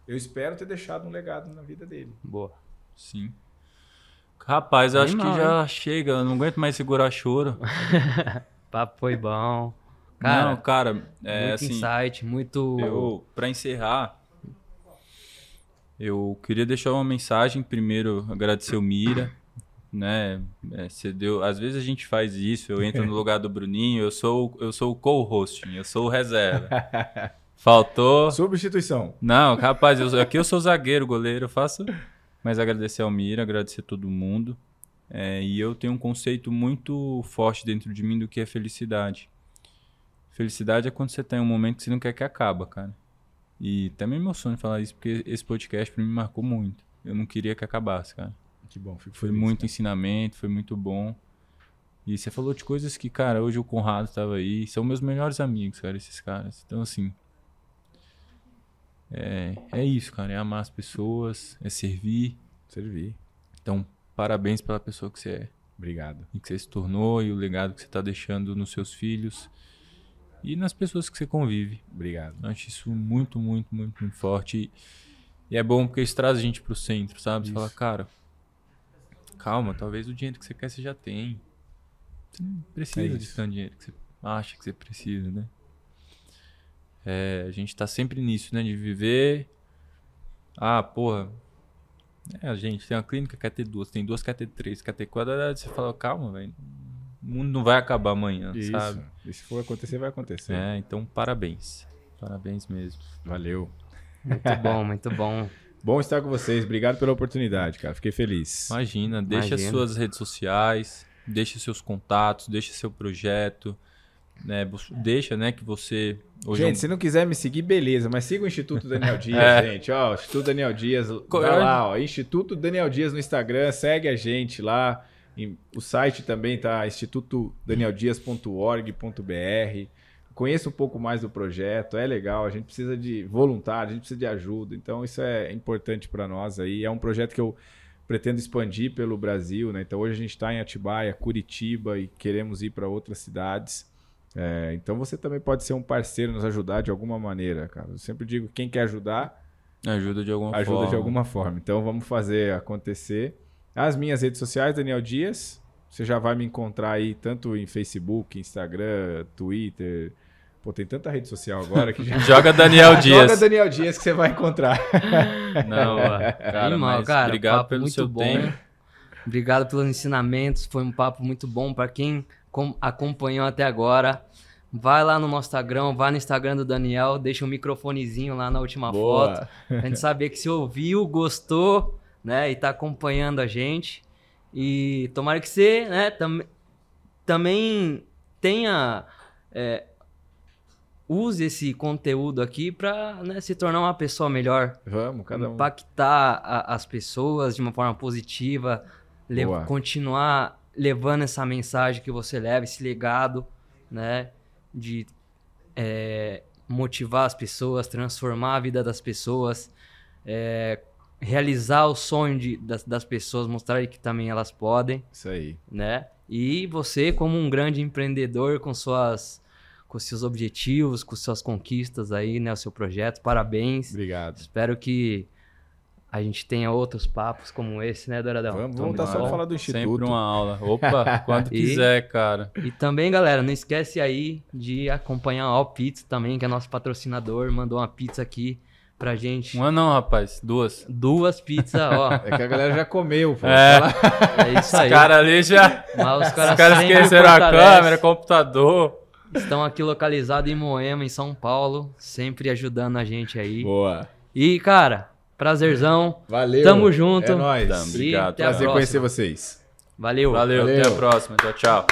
S3: Eu espero ter deixado um legado na vida dele.
S2: Boa.
S1: Sim. Rapaz, eu acho que já chega. Eu não aguento mais segurar choro.
S2: Papo foi bom. Cara,
S1: não, cara, é
S2: muito
S1: assim.
S2: insight, muito.
S1: Eu, para encerrar, eu queria deixar uma mensagem. Primeiro, agradecer o Mira, né? É, você deu, às vezes a gente faz isso. Eu entro no lugar do Bruninho. Eu sou, eu sou o co-hosting. Eu sou o reserva. Faltou.
S3: Substituição.
S1: Não, rapaz, eu, aqui eu sou zagueiro, goleiro, eu faço. Mas agradecer ao Mira, agradecer todo mundo. É, e eu tenho um conceito muito forte dentro de mim do que é felicidade. Felicidade é quando você tem um momento que você não quer que acaba, cara. E também meu sonho falar isso, porque esse podcast pra mim marcou muito. Eu não queria que acabasse, cara.
S3: Que bom, fico
S1: Foi
S3: feliz,
S1: muito
S3: cara.
S1: ensinamento, foi muito bom. E você falou de coisas que, cara, hoje o Conrado tava aí. São meus melhores amigos, cara, esses caras. Então, assim. É, é isso, cara. É amar as pessoas, é servir.
S3: Servi.
S1: Então, parabéns pela pessoa que você é.
S3: Obrigado.
S1: E que você se tornou e o legado que você tá deixando nos seus filhos e nas pessoas que você convive.
S3: Obrigado.
S1: Eu acho isso muito, muito, muito, muito forte. E, é bom porque isso traz a gente pro centro, sabe? Você
S3: Isso.
S1: fala, cara, calma, talvez o dinheiro que você quer você já tem. Você não precisa
S3: É
S1: de tanto dinheiro que você acha que você precisa, né? É, a gente tá sempre nisso, né? De viver. Ah, porra. É, a gente tem uma clínica, quer ter duas, tem duas, quer ter três, quer ter quatro. aí Você fala, calma, velho. O mundo não vai acabar amanhã,
S3: Isso.
S1: sabe?
S3: E se for acontecer, vai acontecer.
S1: É, então parabéns. Parabéns mesmo.
S3: Valeu.
S2: Muito bom, muito bom.
S3: Bom estar com vocês. Obrigado pela oportunidade, cara. Fiquei feliz.
S1: Imagina, deixa
S2: Imagina.
S1: suas redes sociais, deixa seus contatos, deixa seu projeto, né? Deixa, né, que você hoje é um-
S3: Gente, se não quiser me seguir, beleza, mas siga o Instituto Daniel Dias,
S1: É.
S3: gente. Ó, Instituto Daniel Dias,
S1: Co-
S3: vai lá, ó, Instituto Daniel Dias no Instagram, segue a gente lá. O site também tá institutodanieldias.org.br. Conheça um pouco mais do projeto, é legal, a gente precisa de voluntário, a gente precisa de ajuda, então isso é importante para nós aí. É um projeto que eu pretendo expandir pelo Brasil, né? Então hoje a gente está em Atibaia, Curitiba e queremos ir para outras cidades. É, então você também pode ser um parceiro, nos ajudar de alguma maneira, cara. Eu sempre digo, quem quer ajudar,
S1: Ajuda de alguma
S3: ajuda
S1: forma.
S3: de alguma forma. Então vamos fazer acontecer. As minhas redes sociais, Daniel Dias. Você já vai me encontrar aí tanto em Facebook, Instagram, Twitter. Pô, tem tanta rede social agora que já.
S1: Joga Daniel Dias.
S3: Joga Daniel Dias que você vai encontrar.
S1: Não, cara,
S2: Animal,
S1: mas
S2: cara,
S1: obrigado
S2: papo
S1: pelo
S2: muito
S1: seu
S2: bom.
S1: tempo.
S2: Obrigado pelos ensinamentos. Foi um papo muito bom para quem acompanhou até agora. Vai lá no nosso Instagram, vai no Instagram do Daniel, deixa um microfonezinho lá na última foto. Pra gente saber que se ouviu, gostou, né? E tá acompanhando a gente. E tomara que você, né, tam também tenha. é, use esse conteúdo aqui pra né, se tornar uma pessoa melhor
S3: Vamos, cada um.
S2: impactar a- as pessoas de uma forma positiva,
S3: Boa.
S2: continuar levando essa mensagem que você leva, esse legado, né? De é, motivar as pessoas, transformar a vida das pessoas, é, realizar o sonho de- das, das pessoas, mostrar que também elas podem,
S3: Isso aí.
S2: né? E você, como um grande empreendedor com suas com seus objetivos, com suas conquistas aí, né? O seu projeto, parabéns.
S3: Obrigado.
S2: Espero que a gente tenha outros papos como esse, né, Douradão?
S3: Vamos voltar só a falar do
S1: Sempre
S3: Instituto.
S1: uma aula. Opa, quando
S2: E-
S1: quiser, cara.
S2: E também, galera, não esquece aí de acompanhar a All Pizza também, que é nosso patrocinador, mandou uma pizza aqui pra gente.
S1: Uma não, rapaz. Duas.
S2: Duas pizzas, ó.
S3: É que a galera já comeu, pô.
S1: É.
S2: É isso aí.
S1: Os caras ali já.
S2: Mas os caras, sempre
S1: esqueceram a câmera, computador.
S2: Estão aqui localizados em Moema, em São Paulo, sempre ajudando a gente aí.
S3: Boa.
S2: E, cara, prazerzão.
S3: Valeu.
S2: Tamo junto.
S3: É nóis.
S1: Tamo. Obrigado.
S3: Prazer conhecer vocês.
S2: Valeu.
S1: Valeu,
S3: Valeu.
S1: até a próxima. Tchau, tchau.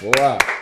S3: Boa.